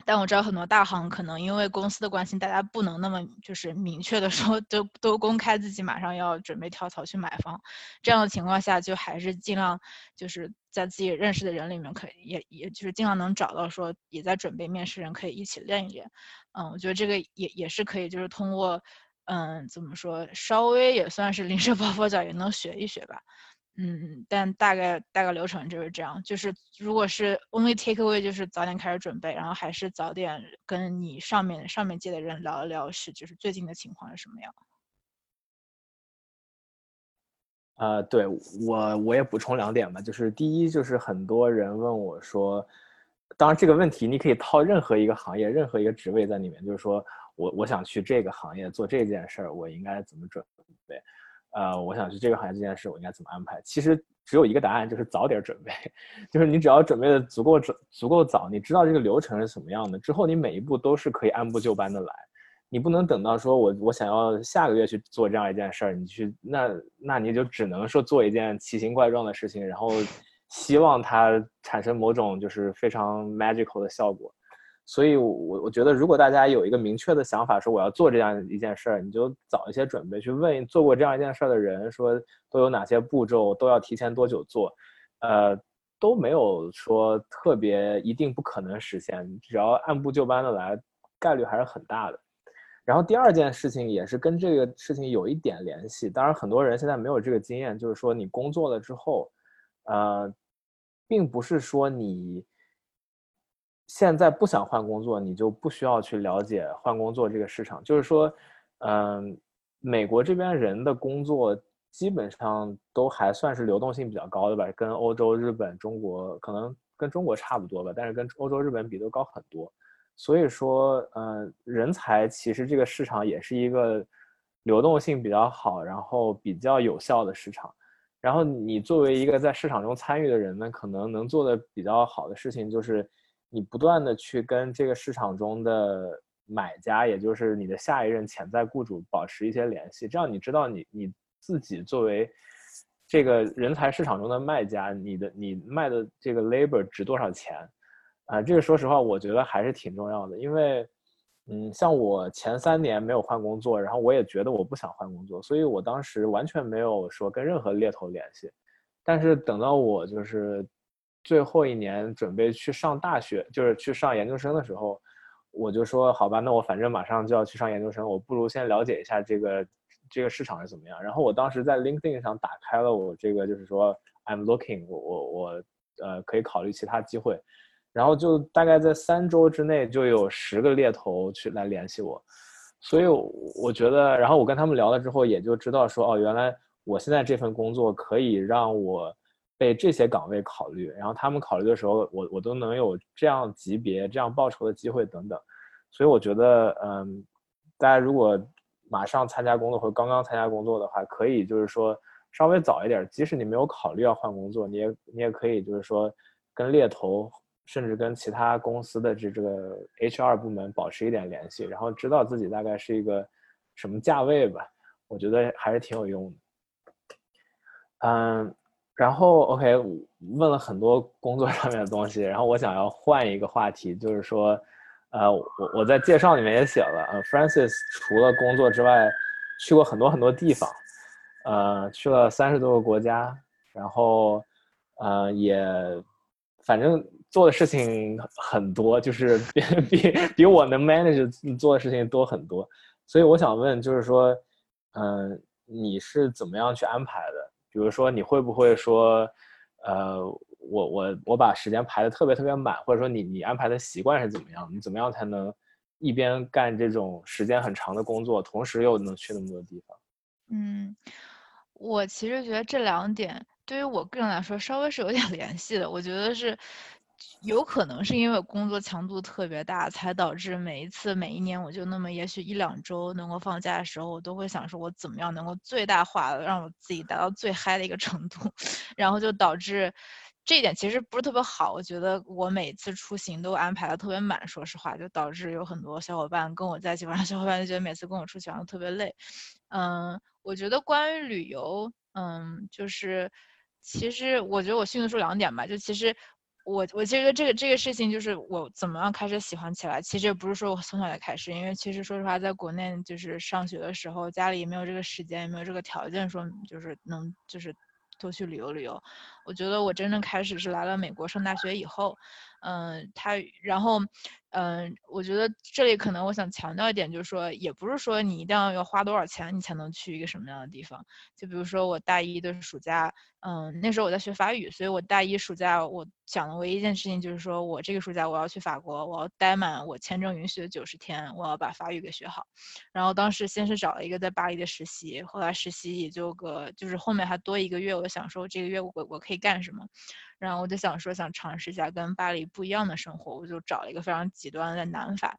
但我知道很多大行可能因为公司的关系，大家不能那么就是明确的说都都公开自己马上要准备跳槽去买房，这样的情况下就还是尽量就是在自己认识的人里面可以也也就是尽量能找到说也在准备面试人可以一起练一练，嗯，我觉得这个也也是可以就是通过嗯怎么说稍微也算是临时抱佛脚也能学一学吧。嗯，但大概大概流程就是这样，就是如果是 only take away，就是早点开始准备，然后还是早点跟你上面上面届的人聊一聊，是就是最近的情况是什么样。呃，对我我也补充两点吧，就是第一就是很多人问我说，当然这个问题你可以套任何一个行业、任何一个职位在里面，就是说我我想去这个行业做这件事儿，我应该怎么准备？呃，我想去这个行业这件事，我应该怎么安排？其实只有一个答案，就是早点准备。就是你只要准备的足够准，足够早，你知道这个流程是什么样的，之后你每一步都是可以按部就班的来。你不能等到说我我想要下个月去做这样一件事儿，你去那那你就只能说做一件奇形怪状的事情，然后希望它产生某种就是非常 magical 的效果。所以，我我觉得，如果大家有一个明确的想法，说我要做这样一件事儿，你就早一些准备，去问做过这样一件事儿的人，说都有哪些步骤，都要提前多久做，呃，都没有说特别一定不可能实现，只要按部就班的来，概率还是很大的。然后第二件事情也是跟这个事情有一点联系，当然很多人现在没有这个经验，就是说你工作了之后，呃，并不是说你。现在不想换工作，你就不需要去了解换工作这个市场。就是说，嗯，美国这边人的工作基本上都还算是流动性比较高的吧，跟欧洲、日本、中国可能跟中国差不多吧，但是跟欧洲、日本比都高很多。所以说，嗯，人才其实这个市场也是一个流动性比较好，然后比较有效的市场。然后你作为一个在市场中参与的人呢，可能能做的比较好的事情就是。你不断的去跟这个市场中的买家，也就是你的下一任潜在雇主保持一些联系，这样你知道你你自己作为这个人才市场中的卖家，你的你卖的这个 labor 值多少钱啊？这个说实话，我觉得还是挺重要的，因为嗯，像我前三年没有换工作，然后我也觉得我不想换工作，所以我当时完全没有说跟任何猎头联系，但是等到我就是。最后一年准备去上大学，就是去上研究生的时候，我就说好吧，那我反正马上就要去上研究生，我不如先了解一下这个这个市场是怎么样。然后我当时在 LinkedIn 上打开了我这个，就是说 I'm looking，我我我呃可以考虑其他机会。然后就大概在三周之内就有十个猎头去来联系我，所以我觉得，然后我跟他们聊了之后，也就知道说哦，原来我现在这份工作可以让我。被这些岗位考虑，然后他们考虑的时候，我我都能有这样级别、这样报酬的机会等等，所以我觉得，嗯，大家如果马上参加工作或刚刚参加工作的话，可以就是说稍微早一点，即使你没有考虑要换工作，你也你也可以就是说跟猎头，甚至跟其他公司的这这个 HR 部门保持一点联系，然后知道自己大概是一个什么价位吧，我觉得还是挺有用的，嗯。然后，OK，问了很多工作上面的东西，然后我想要换一个话题，就是说，呃，我我在介绍里面也写了，呃，Francis 除了工作之外，去过很多很多地方，呃，去了三十多个国家，然后，呃，也，反正做的事情很多，就是比 比比我能 manage 做的事情多很多，所以我想问，就是说，嗯，你是怎么样去安排的？比如说，你会不会说，呃，我我我把时间排的特别特别满，或者说你你安排的习惯是怎么样？你怎么样才能一边干这种时间很长的工作，同时又能去那么多地方？嗯，我其实觉得这两点对于我个人来说稍微是有点 联系的。我觉得是。有可能是因为工作强度特别大，才导致每一次每一年我就那么也许一两周能够放假的时候，我都会想说，我怎么样能够最大化的让我自己达到最嗨的一个程度，然后就导致这一点其实不是特别好。我觉得我每次出行都安排的特别满，说实话，就导致有很多小伙伴跟我在一起玩，小伙伴就觉得每次跟我出去玩都特别累。嗯，我觉得关于旅游，嗯，就是其实我觉得我迅速说两点吧，就其实。我我觉得这个这个事情就是我怎么样开始喜欢起来，其实也不是说我从小就开始，因为其实说实话，在国内就是上学的时候，家里也没有这个时间，也没有这个条件，说就是能就是多去旅游旅游。我觉得我真正开始是来了美国上大学以后。嗯，他然后，嗯，我觉得这里可能我想强调一点，就是说，也不是说你一定要要花多少钱，你才能去一个什么样的地方。就比如说我大一的暑假，嗯，那时候我在学法语，所以我大一暑假我想的唯一一件事情就是说我这个暑假我要去法国，我要待满我签证允许的九十天，我要把法语给学好。然后当时先是找了一个在巴黎的实习，后来实习也就个，就是后面还多一个月，我想说这个月我我可以干什么。然后我就想说，想尝试一下跟巴黎不一样的生活，我就找了一个非常极端的南法，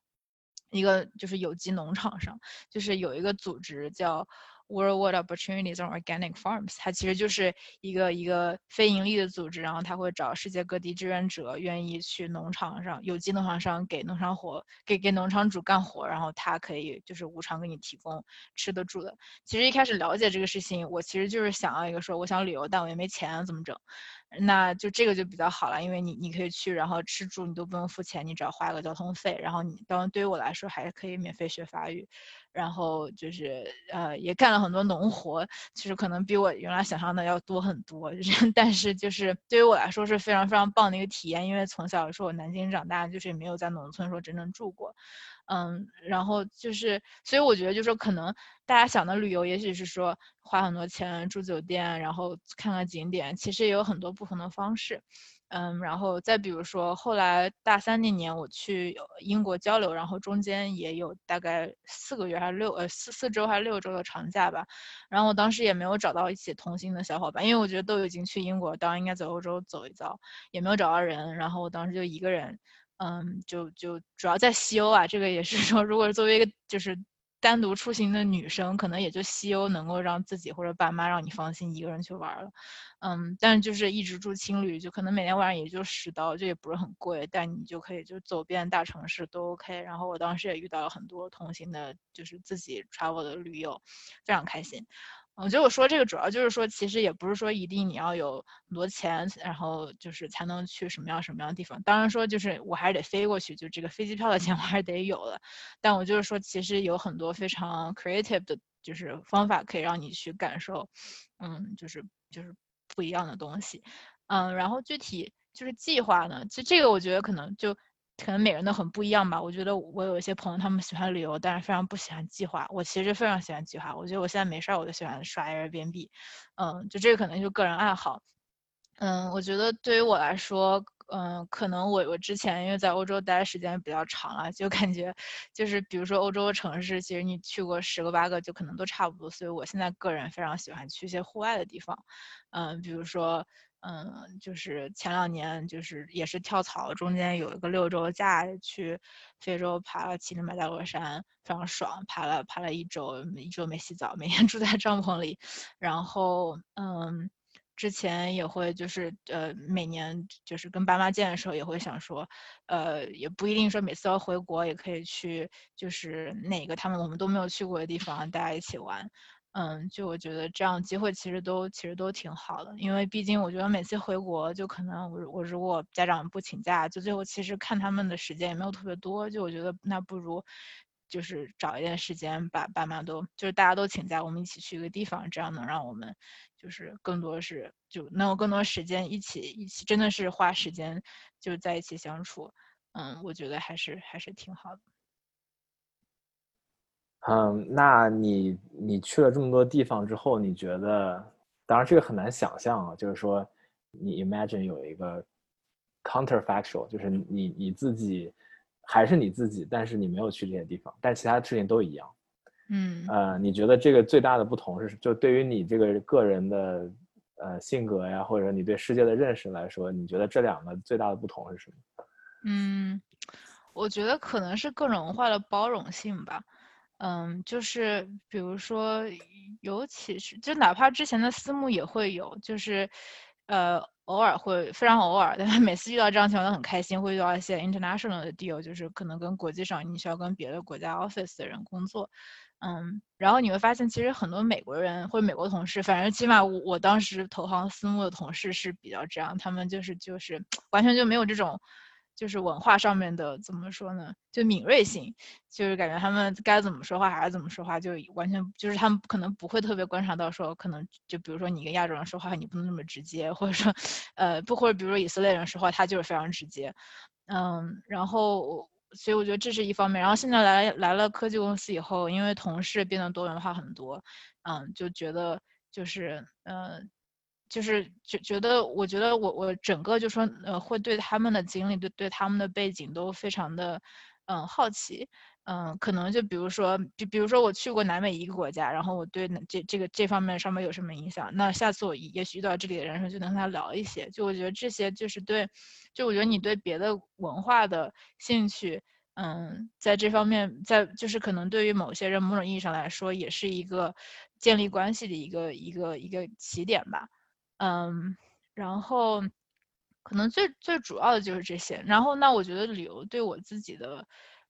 一个就是有机农场上，就是有一个组织叫 World Opportunities on Organic Farms，它其实就是一个一个非盈利的组织，然后他会找世界各地志愿者，愿意去农场上有机农场上给农场活，给给农场主干活，然后他可以就是无偿给你提供吃的住的。其实一开始了解这个事情，我其实就是想要一个说，我想旅游，但我也没钱，怎么整？那就这个就比较好了，因为你你可以去，然后吃住你都不用付钱，你只要花个交通费，然后你当然对于我来说还可以免费学法语，然后就是呃也干了很多农活，其实可能比我原来想象的要多很多，但是就是对于我来说是非常非常棒的一个体验，因为从小说我南京长大，就是也没有在农村说真正住过。嗯，然后就是，所以我觉得就是说，可能大家想的旅游，也许是说花很多钱住酒店，然后看看景点，其实也有很多不同的方式。嗯，然后再比如说，后来大三那年我去英国交流，然后中间也有大概四个月还是六呃四四周还是六周的长假吧。然后我当时也没有找到一起同行的小伙伴，因为我觉得都已经去英国，当然应该在欧洲走一遭，也没有找到人。然后我当时就一个人。嗯，就就主要在西欧啊，这个也是说，如果作为一个就是单独出行的女生，可能也就西欧能够让自己或者爸妈让你放心一个人去玩了。嗯，但就是一直住青旅，就可能每天晚上也就十刀，就也不是很贵，但你就可以就走遍大城市都 OK。然后我当时也遇到了很多同行的，就是自己 travel 的驴友，非常开心。我觉得我说这个主要就是说，其实也不是说一定你要有很多钱，然后就是才能去什么样什么样的地方。当然说就是我还是得飞过去，就这个飞机票的钱 我还是得有的。但我就是说，其实有很多非常 creative 的，就是方法可以让你去感受，嗯，就是就是不一样的东西，嗯，然后具体就是计划呢，其实这个我觉得可能就。可能每人都很不一样吧。我觉得我有一些朋友，他们喜欢旅游，但是非常不喜欢计划。我其实非常喜欢计划。我觉得我现在没事儿，我就喜欢刷 Airbnb。嗯，就这个可能就个人爱好。嗯，我觉得对于我来说，嗯，可能我我之前因为在欧洲待的时间比较长了，就感觉就是比如说欧洲的城市，其实你去过十个八个，就可能都差不多。所以我现在个人非常喜欢去一些户外的地方。嗯，比如说。嗯，就是前两年，就是也是跳槽，中间有一个六周假去非洲爬了乞力马扎罗山，非常爽，爬了爬了一周，一周没洗澡，每天 住在帐篷里。然后，嗯，之前也会就是呃，每年就是跟爸妈见的时候，也会想说，呃，也不一定说每次要回国，也可以去就是哪个他们我们都没有去过的地方，大家一起玩。嗯，就我觉得这样机会其实都其实都挺好的，因为毕竟我觉得每次回国就可能我我如果家长不请假，就最后其实看他们的时间也没有特别多，就我觉得那不如就是找一点时间把爸妈都就是大家都请假，我们一起去一个地方，这样能让我们就是更多是就能有更多时间一起一起真的是花时间就在一起相处，嗯，我觉得还是还是挺好的。嗯，那你你去了这么多地方之后，你觉得，当然这个很难想象啊，就是说，你 imagine 有一个 counterfactual，就是你你自己还是你自己，但是你没有去这些地方，但其他的事情都一样。嗯，呃，你觉得这个最大的不同是，就对于你这个个人的呃性格呀，或者你对世界的认识来说，你觉得这两个最大的不同是什么？嗯，我觉得可能是各种文化的包容性吧。嗯，就是比如说，尤其是就哪怕之前的私募也会有，就是，呃，偶尔会非常偶尔，但是每次遇到这样情况都很开心，会遇到一些 international 的 deal，就是可能跟国际上你需要跟别的国家 office 的人工作，嗯，然后你会发现其实很多美国人或美国同事，反正起码我我当时投行私募的同事是比较这样，他们就是就是完全就没有这种。就是文化上面的怎么说呢？就敏锐性，就是感觉他们该怎么说话还是怎么说话，就完全就是他们可能不会特别观察到说，可能就比如说你跟亚洲人说话，你不能那么直接，或者说，呃，不或者比如说以色列人说话，他就是非常直接，嗯，然后所以我觉得这是一方面。然后现在来来了科技公司以后，因为同事变得多元化很多，嗯，就觉得就是嗯。就是觉觉得，我觉得我我整个就说，呃，会对他们的经历，对对他们的背景都非常的，嗯，好奇，嗯，可能就比如说，比比如说我去过南美一个国家，然后我对这这个这方面上面有什么影响，那下次我也许遇到这里的人时候，就能跟他聊一些。就我觉得这些就是对，就我觉得你对别的文化的兴趣，嗯，在这方面，在就是可能对于某些人某种意义上来说，也是一个建立关系的一个一个一个起点吧。嗯，然后可能最最主要的就是这些。然后那我觉得旅游对我自己的，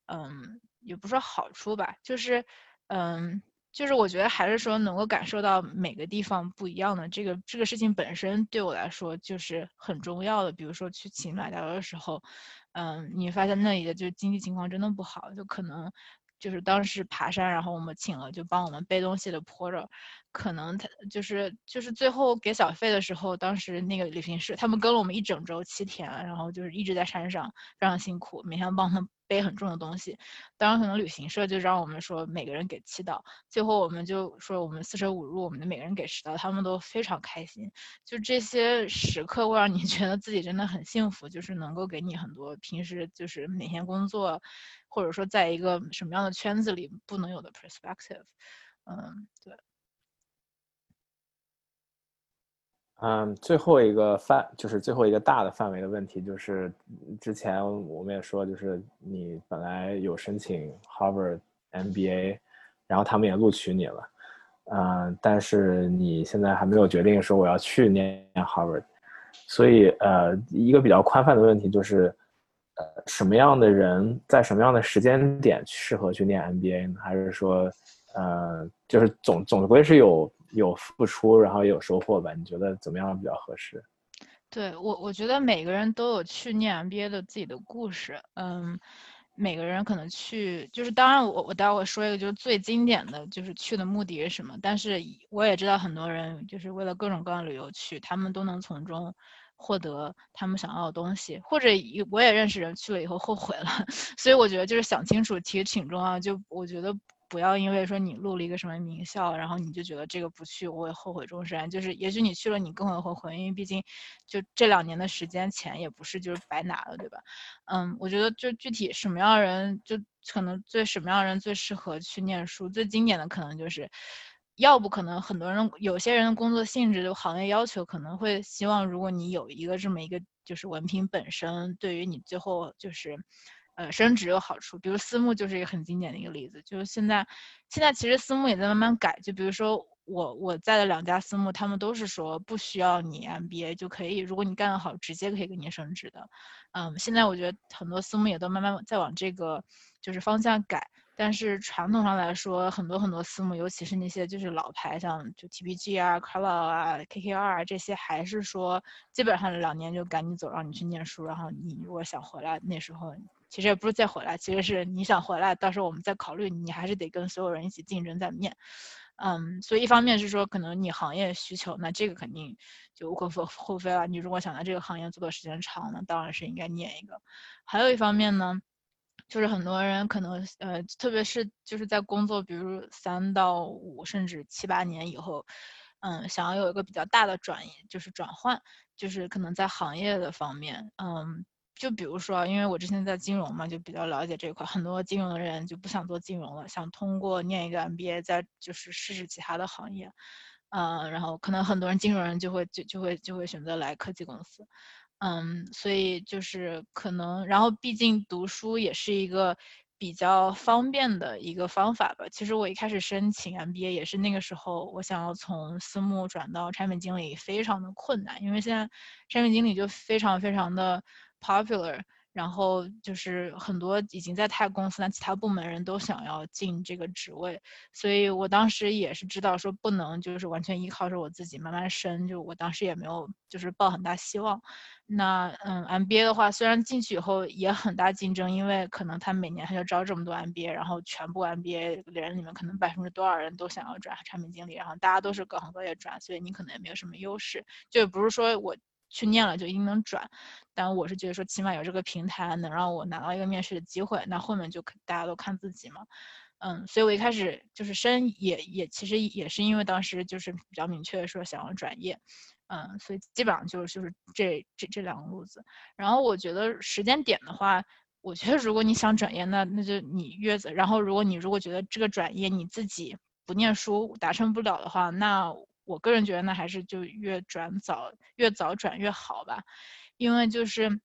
嗯，也不说好处吧，就是嗯，就是我觉得还是说能够感受到每个地方不一样的这个这个事情本身对我来说就是很重要的。比如说去骑马达的时候，嗯，你发现那里的就经济情况真的不好，就可能就是当时爬山，然后我们请了就帮我们背东西的 porter，可能他就是就是最后给小费的时候，当时那个旅行社他们跟了我们一整周七天，然后就是一直在山上非常辛苦，每天帮他们。背很重的东西，当然可能旅行社就让我们说每个人给七刀，最后我们就说我们四舍五入，我们的每个人给十刀，他们都非常开心。就这些时刻会让你 觉得自己真的很幸福，就是能够给你很多平时就是每天工作，或者说在一个什么样的圈子里不能有的 perspective。嗯，对。嗯，最后一个范就是最后一个大的范围的问题，就是之前我们也说，就是你本来有申请 Harvard MBA，然后他们也录取你了，嗯，但是你现在还没有决定说我要去念 Harvard，所以呃，一个比较宽泛的问题就是，呃，什么样的人在什么样的时间点适合去念 MBA 呢？还是说，呃，就是总总归是有。有付出，然后有收获吧？你觉得怎么样比较合适？对我，我觉得每个人都有去念 MBA 的自己的故事。嗯，每个人可能去，就是当然，我我待会说一个，就是最经典的就是去的目的是什么。但是我也知道很多人就是为了各种各样的旅游去，他们都能从中获得他们想要的东西。或者我也认识人去了以后后悔了，所以我觉得就是想清楚其实挺重要。就我觉得。不要因为说你录了一个什么名校，然后你就觉得这个不去我会后悔终身。就是也许你去了，你更会后悔，因为毕竟就这两年的时间钱也不是就是白拿了，对吧？嗯，我觉得就具体什么样的人，就可能最什么样的人最适合去念书。最经典的可能就是，要不可能很多人有些人的工作性质就、行业要求可能会希望，如果你有一个这么一个就是文凭本身，对于你最后就是。呃，升职有好处，比如私募就是一个很经典的一个例子。就是现在，现在其实私募也在慢慢改。就比如说我我在的两家私募，他们都是说不需要你 MBA 就可以，如果你干得好，直接可以给你升职的。嗯，现在我觉得很多私募也都慢慢在往这个就是方向改。但是传统上来说，很多很多私募，尤其是那些就是老牌，像就 TPG 啊、c o l o r 啊、KKR 啊这些，还是说基本上两年就赶紧走，让你去念书。然后你如果想回来，那时候。其实也不是再回来，其实是你想回来，到时候我们再考虑，你还是得跟所有人一起竞争再面。嗯，所以一方面是说可能你行业需求，那这个肯定就无可厚非了。你如果想在这个行业做的时间长，那当然是应该念一个。还有一方面呢，就是很多人可能呃，特别是就是在工作，比如三到五甚至七八年以后，嗯，想要有一个比较大的转移，就是转换，就是可能在行业的方面，嗯。就比如说，因为我之前在金融嘛，就比较了解这一块。很多金融的人就不想做金融了，想通过念一个 MBA，再就是试试其他的行业。嗯，然后可能很多人金融人就会就就会就会选择来科技公司。嗯，所以就是可能，然后毕竟读书也是一个比较方便的一个方法吧。其实我一开始申请 MBA 也是那个时候，我想要从私募转到产品经理，非常的困难，因为现在产品经理就非常非常的。popular，然后就是很多已经在泰公司，但其他部门人都想要进这个职位，所以我当时也是知道说不能就是完全依靠着我自己慢慢升，就我当时也没有就是抱很大希望。那嗯，MBA 的话，虽然进去以后也很大竞争，因为可能他每年他就招这么多 MBA，然后全部 MBA 人里面可能百分之多少人都想要转产品经理，然后大家都是各行各业转，所以你可能也没有什么优势，就不是说我。去念了就一定能转，但我是觉得说起码有这个平台能让我拿到一个面试的机会，那后面就大家都看自己嘛，嗯，所以我一开始就是申也也其实也是因为当时就是比较明确的说想要转业，嗯，所以基本上就是就是这这这两个路子。然后我觉得时间点的话，我觉得如果你想转业，那那就你月子，然后如果你如果觉得这个转业你自己不念书达成不了的话，那。我个人觉得呢，还是就越转早越早转越好吧，因为就是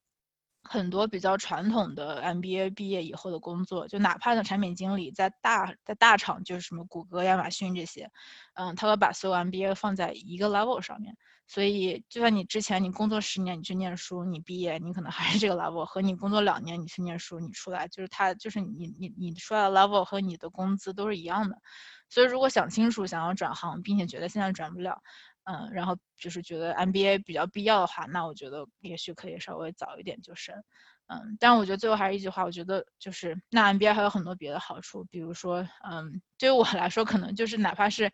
很多比较传统的 MBA 毕业以后的工作，就哪怕的产品经理在大在大厂，就是什么谷歌、亚马逊这些，嗯，他会把所有 MBA 放在一个 level 上面，所以就算你之前你工作十年，你去念书，你毕业你可能还是这个 level，和你工作两年你去念书，你出来就是他就是你你你出来的 level 和你的工资都是一样的。所以如果想清楚想要转行，并且觉得现在转不了，嗯，然后就是觉得 MBA 比较必要的话，那我觉得也许可以稍微早一点就升。嗯，但我觉得最后还是一句话，我觉得就是那 MBA 还有很多别的好处，比如说，嗯，对于我来说，可能就是哪怕是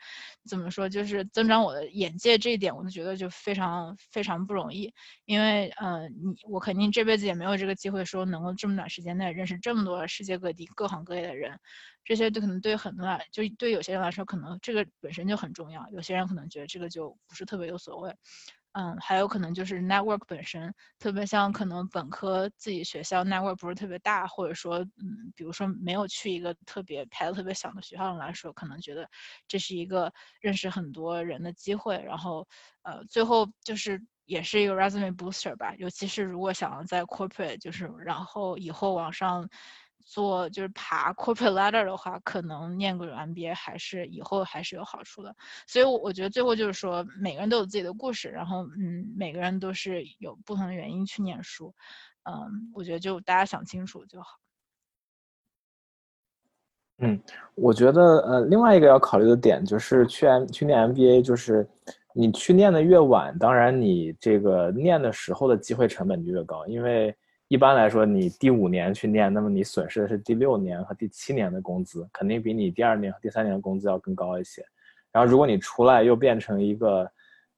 怎么说，就是增长我的眼界这一点，我都觉得就非常非常不容易，因为，嗯，你我肯定这辈子也没有这个机会说能够这么短时间内认识这么多世界各地各行各业的人，这些对可能对很多，就对有些人来说，可能这个本身就很重要，有些人可能觉得这个就不是特别有所谓。嗯，还有可能就是 network 本身，特别像可能本科自己学校 network 不是特别大，或者说，嗯，比如说没有去一个特别排的特别小的学校来说，可能觉得这是一个认识很多人的机会。然后，呃，最后就是也是一个 resume booster 吧，尤其是如果想要在 corporate，就是然后以后往上。做就是爬 corporate ladder 的话，可能念个 MBA 还是以后还是有好处的。所以，我觉得最后就是说，每个人都有自己的故事，然后嗯，每个人都是有不同的原因去念书，嗯，我觉得就大家想清楚就好。嗯，我觉得呃，另外一个要考虑的点就是去 M 去念 MBA，就是你去念的越晚，当然你这个念的时候的机会成本就越高，因为。一般来说，你第五年去念，那么你损失的是第六年和第七年的工资，肯定比你第二年和第三年的工资要更高一些。然后，如果你出来又变成一个，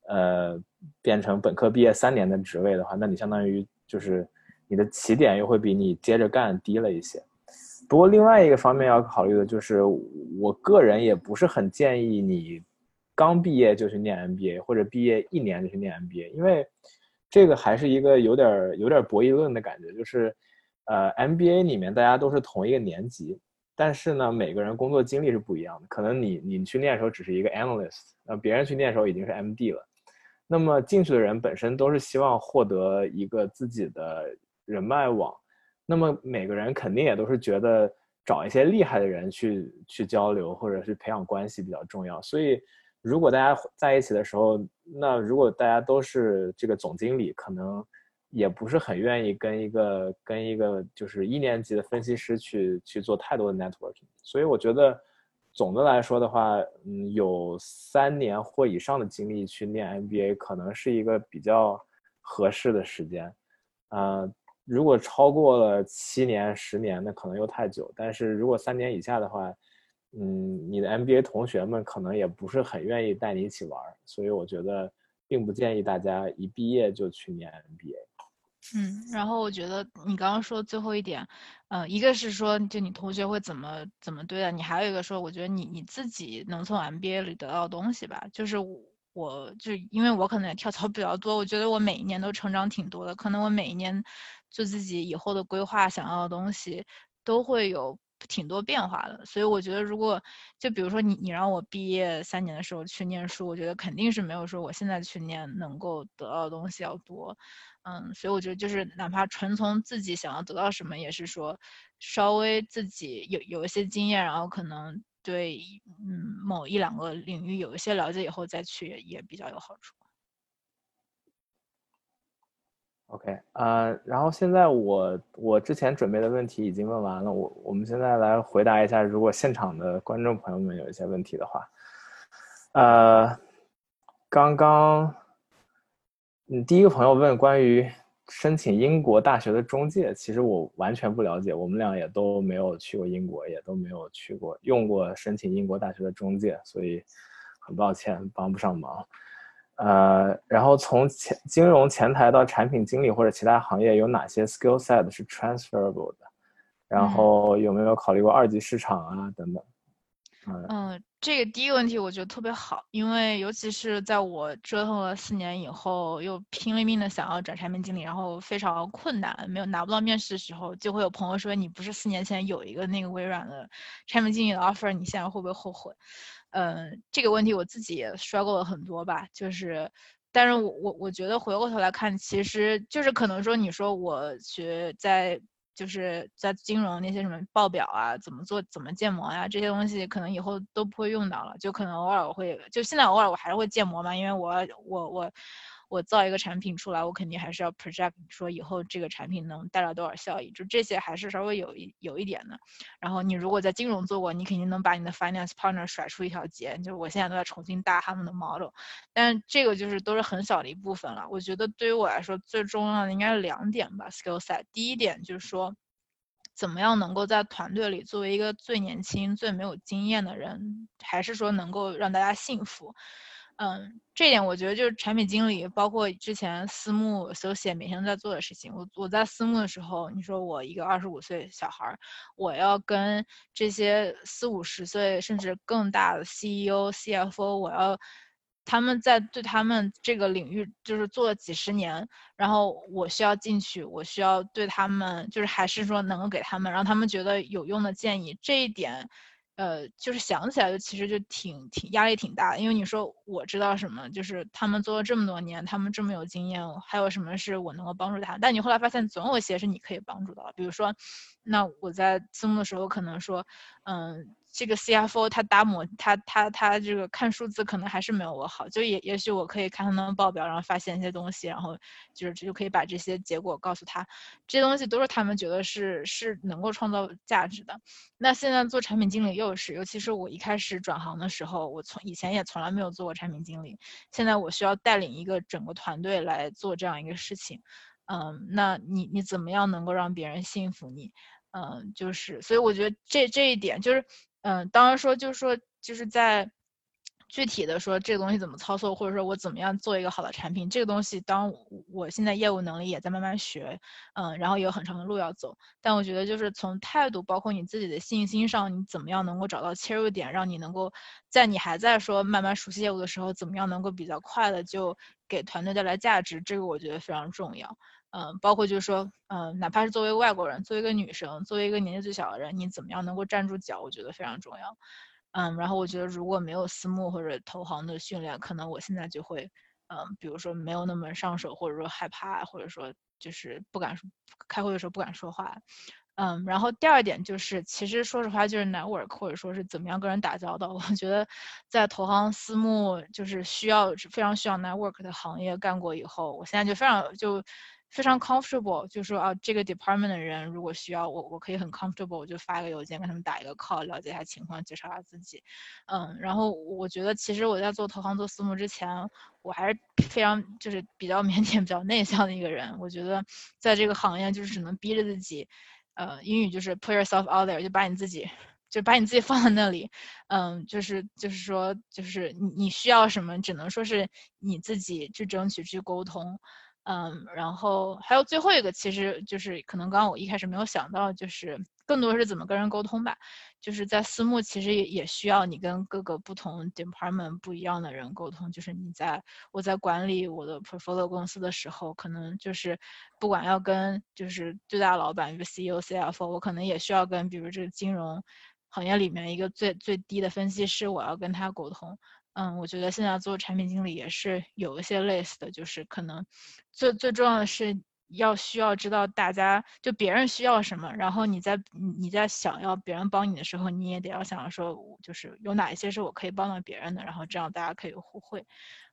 呃，变成本科毕业三年的职位的话，那你相当于就是你的起点又会比你接着干低了一些。不过，另外一个方面要考虑的就是，我个人也不是很建议你刚毕业就去念 MBA，或者毕业一年就去念 MBA，因为。这个还是一个有点有点博弈论的感觉，就是，呃，MBA 里面大家都是同一个年级，但是呢，每个人工作经历是不一样的。可能你你去念的时候只是一个 analyst，那别人去念的时候已经是 MD 了。那么进去的人本身都是希望获得一个自己的人脉网，那么每个人肯定也都是觉得找一些厉害的人去去交流或者是培养关系比较重要，所以。如果大家在一起的时候，那如果大家都是这个总经理，可能也不是很愿意跟一个跟一个就是一年级的分析师去去做太多的 networking。所以我觉得，总的来说的话，嗯，有三年或以上的经历去念 MBA，可能是一个比较合适的时间。啊，如果超过了七年、十年，那可能又太久。但是如果三年以下的话，嗯，你的 MBA 同学们可能也不是很愿意带你一起玩，所以我觉得并不建议大家一毕业就去念 MBA。嗯，然后我觉得你刚刚说最后一点，呃，一个是说就你同学会怎么怎么对待你，还有一个说我觉得你你自己能从 MBA 里得到的东西吧，就是我就因为我可能也跳槽比较多，我觉得我每一年都成长挺多的，可能我每一年做自己以后的规划，想要的东西都会有。挺多变化的，所以我觉得，如果就比如说你，你让我毕业三年的时候去念书，我觉得肯定是没有说我现在去念能够得到的东西要多，嗯，所以我觉得就是哪怕纯从自己想要得到什么，也是说稍微自己有有一些经验，然后可能对嗯某一两个领域有一些了解以后再去也比较有好处。OK，呃，然后现在我我之前准备的问题已经问完了，我我们现在来回答一下，如果现场的观众朋友们有一些问题的话，呃，刚刚，你，第一个朋友问关于申请英国大学的中介，其实我完全不了解，我们俩也都没有去过英国，也都没有去过用过申请英国大学的中介，所以很抱歉帮不上忙。呃，然后从前金融前台到产品经理或者其他行业有哪些 skill set 是 transferable 的？然后有没有考虑过二级市场啊等等？嗯，这个第一个问题我觉得特别好，因为尤其是在我折腾了四年以后，又拼了命的想要转产品经理，然后非常困难，没有拿不到面试的时候，就会有朋友说你不是四年前有一个那个微软的产品经理的 offer，你现在会不会后悔？嗯，这个问题我自己也摔过了很多吧，就是，但是我我我觉得回过头来看，其实就是可能说，你说我学在就是在金融那些什么报表啊，怎么做怎么建模呀，这些东西可能以后都不会用到了，就可能偶尔我会，就现在偶尔我还是会建模嘛，因为我我我我造一个产品出来，我肯定还是要 project 说以后这个产品能带来多少效益，就这些还是稍微有一有一点的。然后你如果在金融做过，你肯定能把你的 finance partner 甩出一条街。就是我现在都在重新搭他们的 model，但这个就是都是很小的一部分了。我觉得对于我来说最重要的应该是两点吧，skill set。第一点就是说。怎么样能够在团队里作为一个最年轻、最没有经验的人，还是说能够让大家信服？嗯，这点我觉得就是产品经理，包括之前私募所写每天在做的事情。我我在私募的时候，你说我一个二十五岁小孩儿，我要跟这些四五十岁甚至更大的 CEO、CFO，我要。他们在对他们这个领域就是做了几十年，然后我需要进去，我需要对他们就是还是说能够给他们让他们觉得有用的建议，这一点，呃，就是想起来就其实就挺挺压力挺大的，因为你说我知道什么，就是他们做了这么多年，他们这么有经验，还有什么是我能够帮助他？但你后来发现总有一些是你可以帮助的，比如说，那我在字幕的时候可能说，嗯。这个 CFO 他打模，他他他这个看数字可能还是没有我好，就也也许我可以看他们报表，然后发现一些东西，然后就是就可以把这些结果告诉他，这些东西都是他们觉得是是能够创造价值的。那现在做产品经理又是，尤其是我一开始转行的时候，我从以前也从来没有做过产品经理，现在我需要带领一个整个团队来做这样一个事情，嗯，那你你怎么样能够让别人信服你？嗯，就是，所以我觉得这这一点就是。嗯，当然说就是说就是在具体的说这个东西怎么操作，或者说我怎么样做一个好的产品，这个东西当我现在业务能力也在慢慢学，嗯，然后有很长的路要走。但我觉得就是从态度，包括你自己的信心上，你怎么样能够找到切入点，让你能够在你还在说慢慢熟悉业务的时候，怎么样能够比较快的就给团队带来价值，这个我觉得非常重要。嗯，包括就是说，嗯，哪怕是作为外国人，作为一个女生，作为一个年纪最小的人，你怎么样能够站住脚，我觉得非常重要。嗯，然后我觉得如果没有私募或者投行的训练，可能我现在就会，嗯，比如说没有那么上手，或者说害怕，或者说就是不敢开会的时候不敢说话。嗯，然后第二点就是，其实说实话就是 network，或者说是怎么样跟人打交道。我觉得在投行私募就是需要非常需要 network 的行业干过以后，我现在就非常就。非常 comfortable，就是说啊，这个 department 的人如果需要我，我可以很 comfortable，我就发一个邮件跟他们打一个 call，了解一下情况，介绍一下自己。嗯，然后我觉得其实我在做投行做私募之前，我还是非常就是比较腼腆、比较内向的一个人。我觉得在这个行业就是只能逼着自己，呃，英语就是 put yourself out there，就把你自己就把你自己放在那里。嗯，就是就是说就是你你需要什么，只能说是你自己去争取去沟通。嗯，然后还有最后一个，其实就是可能刚刚我一开始没有想到，就是更多是怎么跟人沟通吧。就是在私募，其实也也需要你跟各个不同 department 不一样的人沟通。就是你在我在管理我的 portfolio 公司的时候，可能就是不管要跟就是最大老板，比如 CEO、CFO，我可能也需要跟比如这个金融行业里面一个最最低的分析师，我要跟他沟通。嗯，我觉得现在做产品经理也是有一些类似的，就是可能最最重要的是要需要知道大家就别人需要什么，然后你在你在想要别人帮你的时候，你也得要想说，就是有哪一些是我可以帮到别人的，然后这样大家可以互惠。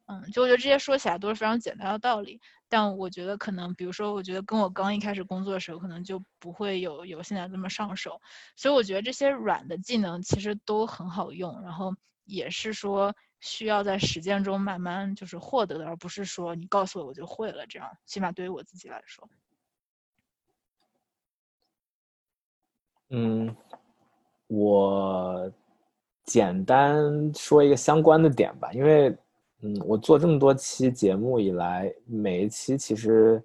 嗯，就我觉得这些说起来都是非常简单的道理，但我觉得可能比如说，我觉得跟我刚一开始工作的时候，可能就不会有有现在这么上手，所以我觉得这些软的技能其实都很好用，然后也是说。需要在实践中慢慢就是获得的，而不是说你告诉我我就会了。这样，起码对于我自己来说。嗯，我简单说一个相关的点吧，因为嗯，我做这么多期节目以来，每一期其实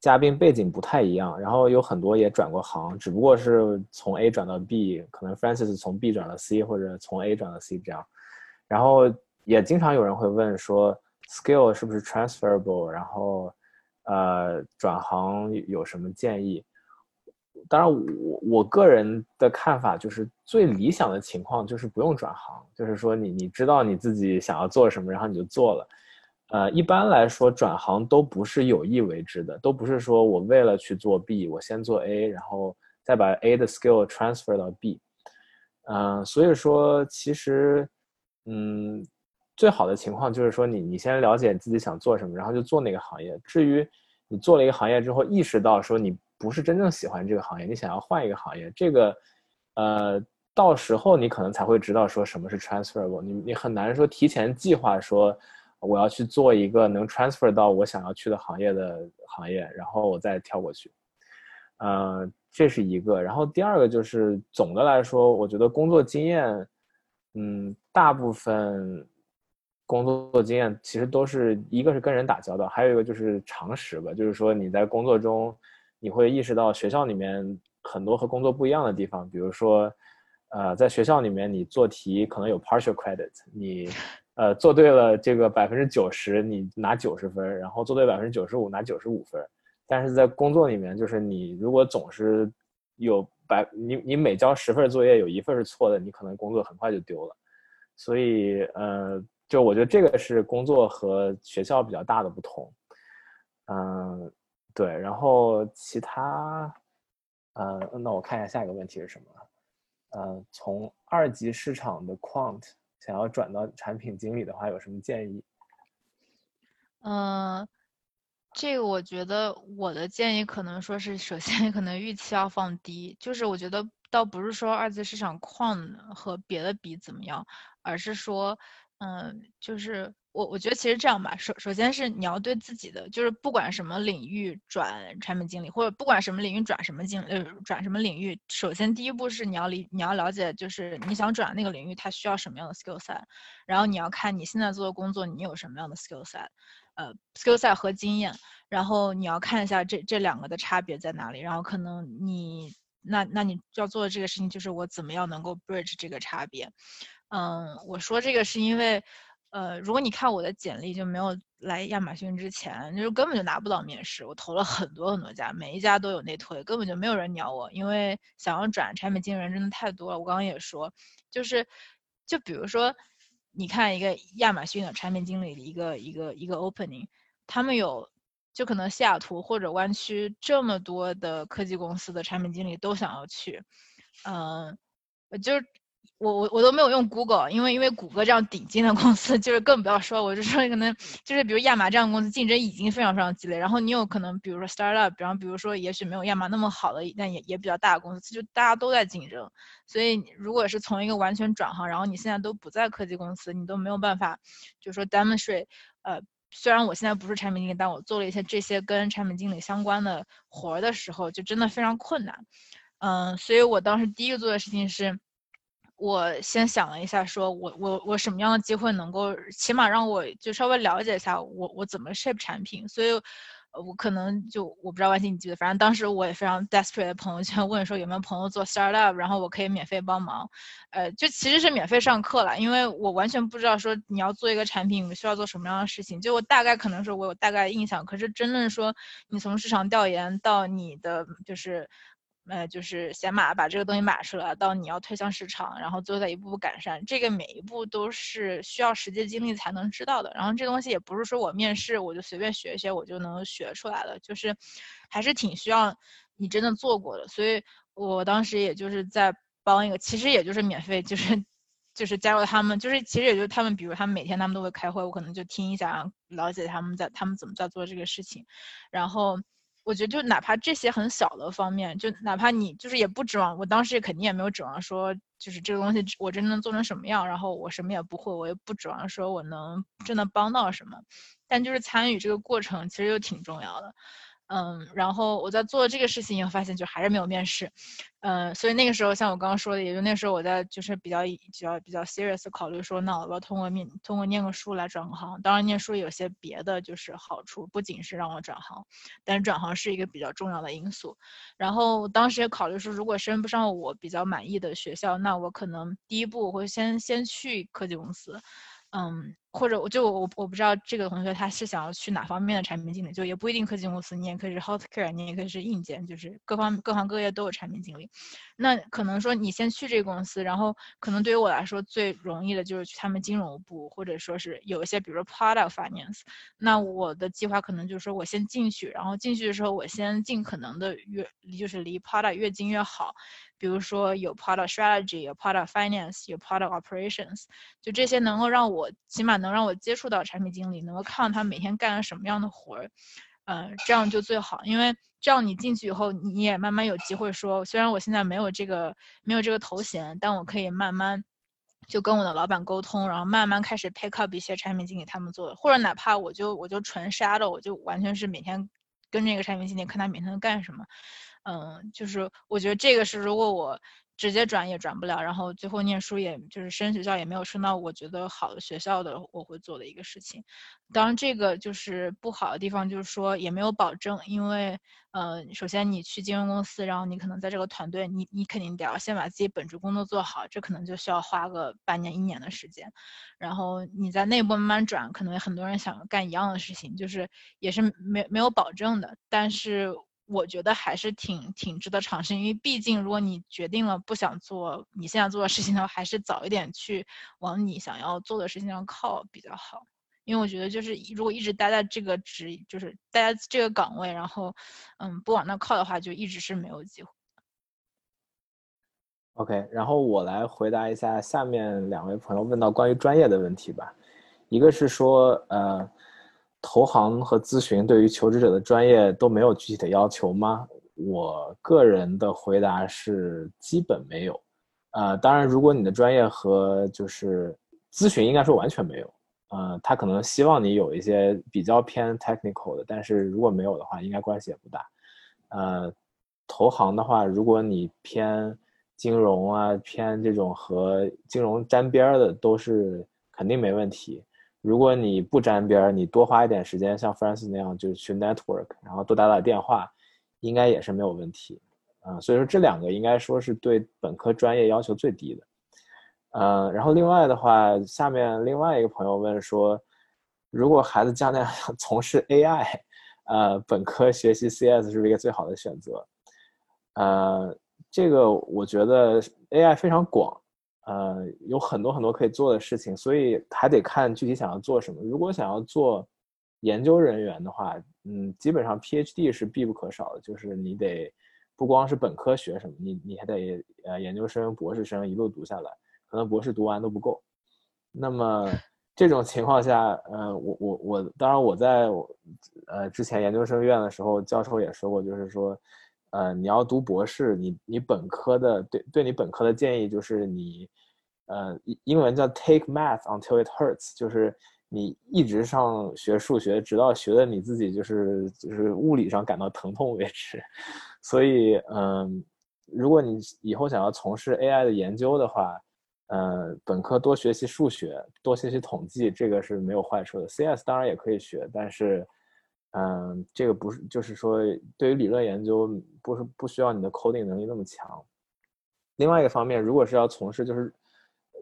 嘉宾背景不太一样，然后有很多也转过行，只不过是从 A 转到 B，可能 Francis 从 B 转到 C，或者从 A 转到 C 这样。然后也经常有人会问说，skill 是不是 transferable？然后，呃，转行有什么建议？当然，我我个人的看法就是，最理想的情况就是不用转行，就是说你你知道你自己想要做什么，然后你就做了。呃，一般来说，转行都不是有意为之的，都不是说我为了去做 B，我先做 A，然后再把 A 的 skill transfer 到 B。嗯，所以说其实。嗯，最好的情况就是说你你先了解自己想做什么，然后就做那个行业。至于你做了一个行业之后，意识到说你不是真正喜欢这个行业，你想要换一个行业，这个呃到时候你可能才会知道说什么是 transferable。你你很难说提前计划说我要去做一个能 transfer 到我想要去的行业的行业，然后我再跳过去。呃，这是一个。然后第二个就是总的来说，我觉得工作经验，嗯，大部分。工作经验其实都是一个是跟人打交道，还有一个就是常识吧，就是说你在工作中，你会意识到学校里面很多和工作不一样的地方，比如说，呃，在学校里面你做题可能有 partial credit，你呃做对了这个百分之九十你拿九十分，然后做对百分之九十五拿九十五分，但是在工作里面就是你如果总是有百你你每交十份作业有一份是错的，你可能工作很快就丢了，所以呃。就我觉得这个是工作和学校比较大的不同，嗯，对，然后其他，呃，那我看一下下一个问题是什么？呃，从二级市场的 quant 想要转到产品经理的话，有什么建议？嗯，这个我觉得我的建议可能说是，首先可能预期要放低，就是我觉得倒不是说二级市场矿和别的比怎么样，而是说。嗯，就是我我觉得其实这样吧，首首先是你要对自己的，就是不管什么领域转产品经理，或者不管什么领域转什么经呃转什么领域，首先第一步是你要理你要了解，就是你想转那个领域它需要什么样的 skill set，然后你要看你现在做的工作你有什么样的 skill set，呃 skill set 和经验，然后你要看一下这这两个的差别在哪里，然后可能你那那你要做的这个事情就是我怎么样能够 bridge 这个差别。嗯，我说这个是因为，呃，如果你看我的简历，就没有来亚马逊之前，就是根本就拿不到面试。我投了很多很多家，每一家都有内推，根本就没有人鸟我。因为想要转产品经理人真的太多了。我刚刚也说，就是，就比如说，你看一个亚马逊的产品经理的一个一个一个 opening，他们有，就可能西雅图或者湾区这么多的科技公司的产品经理都想要去，嗯，就。我我我都没有用 Google，因为因为谷歌这样顶尖的公司，就是更不要说，我就说可能就是比如亚马这样的公司竞争已经非常非常激烈，然后你有可能比如说 startup，比方比如说也许没有亚马那么好的，但也也比较大的公司，就大家都在竞争，所以如果是从一个完全转行，然后你现在都不在科技公司，你都没有办法，就是说 demonstrate，呃，虽然我现在不是产品经理，但我做了一些这些跟产品经理相关的活儿的时候，就真的非常困难，嗯，所以我当时第一个做的事情是。我先想了一下，说我我我什么样的机会能够起码让我就稍微了解一下我我怎么 shape 产品，所以，我可能就我不知道万茜你记得，反正当时我也非常 desperate 的朋友圈问说有没有朋友做 startup，然后我可以免费帮忙，呃，就其实是免费上课了，因为我完全不知道说你要做一个产品需要做什么样的事情，就我大概可能说我有大概印象，可是真正说你从市场调研到你的就是。呃，就是先码把这个东西码出来，到你要推向市场，然后最后再一步步改善，这个每一步都是需要实际经历才能知道的。然后这东西也不是说我面试我就随便学一学我就能学出来的，就是还是挺需要你真的做过的。所以我当时也就是在帮一个，其实也就是免费，就是就是加入他们，就是其实也就是他们，比如他们每天他们都会开会，我可能就听一下，了解他们在他们怎么在做这个事情，然后。我觉得就哪怕这些很小的方面，就哪怕你就是也不指望，我当时也肯定也没有指望说，就是这个东西我真能做成什么样，然后我什么也不会，我也不指望说我能真的帮到什么，但就是参与这个过程其实又挺重要的。嗯，然后我在做这个事情以后，发现就还是没有面试，嗯，所以那个时候像我刚刚说的，也就那时候我在就是比较比较比较 serious 考虑说，那我要通过面通过念个书来转行。当然，念书有些别的就是好处，不仅是让我转行，但是转行是一个比较重要的因素。然后当时也考虑说，如果升不上我比较满意的学校，那我可能第一步我会先先去科技公司。嗯，或者我就我我不知道这个同学他是想要去哪方面的产品经理，就也不一定科技公司，你也可以是 healthcare，你也可以是硬件，就是各方各行各业都有产品经理。那可能说你先去这个公司，然后可能对于我来说最容易的就是去他们金融部，或者说是有一些比如说 product finance。那我的计划可能就是说我先进去，然后进去的时候我先尽可能的越就是离 product 越近越好。比如说有 product strategy，有 product finance，有 product operations，就这些能够让我起码能让我接触到产品经理，能够看到他每天干了什么样的活儿，嗯，这样就最好，因为这样你进去以后，你也慢慢有机会说，虽然我现在没有这个没有这个头衔，但我可以慢慢就跟我的老板沟通，然后慢慢开始 pick up 一些产品经理他们做的，或者哪怕我就我就纯 shadow，我就完全是每天跟这个产品经理看他每天干什么。嗯，就是我觉得这个是如果我直接转也转不了，然后最后念书也就是升学校也没有升到我觉得好的学校的，我会做的一个事情。当然，这个就是不好的地方，就是说也没有保证，因为呃，首先你去金融公司，然后你可能在这个团队，你你肯定得要先把自己本职工作做好，这可能就需要花个半年一年的时间。然后你在内部慢慢转，可能很多人想干一样的事情，就是也是没没有保证的，但是。我觉得还是挺挺值得尝试，因为毕竟如果你决定了不想做你现在做的事情的话，还是早一点去往你想要做的事情上靠比较好。因为我觉得就是如果一直待在这个职，就是待在这个岗位，然后嗯不往那靠的话，就一直是没有机会。OK，然后我来回答一下下面两位朋友问到关于专业的问题吧。一个是说呃。投行和咨询对于求职者的专业都没有具体的要求吗？我个人的回答是基本没有。呃，当然，如果你的专业和就是咨询应该说完全没有。呃，他可能希望你有一些比较偏 technical 的，但是如果没有的话，应该关系也不大。呃，投行的话，如果你偏金融啊，偏这种和金融沾边的，都是肯定没问题。如果你不沾边儿，你多花一点时间，像 Francis 那样，就是去 network，然后多打打电话，应该也是没有问题。啊，所以说这两个应该说是对本科专业要求最低的。呃，然后另外的话，下面另外一个朋友问说，如果孩子将来 从事 AI，呃，本科学习 CS 是不是一个最好的选择？呃，这个我觉得 AI 非常广。呃，有很多很多可以做的事情，所以还得看具体想要做什么。如果想要做研究人员的话，嗯，基本上 PhD 是必不可少的，就是你得不光是本科学什么，你你还得呃研究生、博士生一路读下来，可能博士读完都不够。那么 这种情况下，呃，我我我，当然我在呃之前研究生院的时候，教授也说过，就是说。呃，你要读博士，你你本科的对对你本科的建议就是你，呃，英文叫 take math until it hurts，就是你一直上学数学，直到学的你自己就是就是物理上感到疼痛为止。所以，嗯，如果你以后想要从事 AI 的研究的话，呃，本科多学习数学，多学习统计，这个是没有坏处的。CS 当然也可以学，但是。嗯，这个不是，就是说，对于理论研究，不是不需要你的 coding 能力那么强。另外一个方面，如果是要从事就是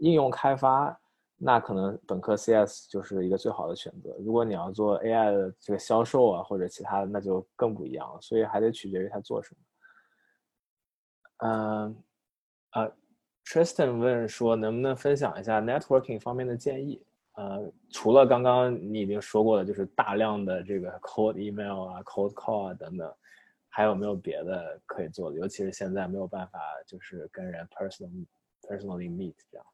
应用开发，那可能本科 CS 就是一个最好的选择。如果你要做 AI 的这个销售啊，或者其他的，那就更不一样了。所以还得取决于他做什么。嗯，啊，Tristan 问说，能不能分享一下 networking 方面的建议？呃，除了刚刚你已经说过的，就是大量的这个 cold email 啊、cold call 啊等等，还有没有别的可以做的？尤其是现在没有办法，就是跟人 personal personally meet 这样。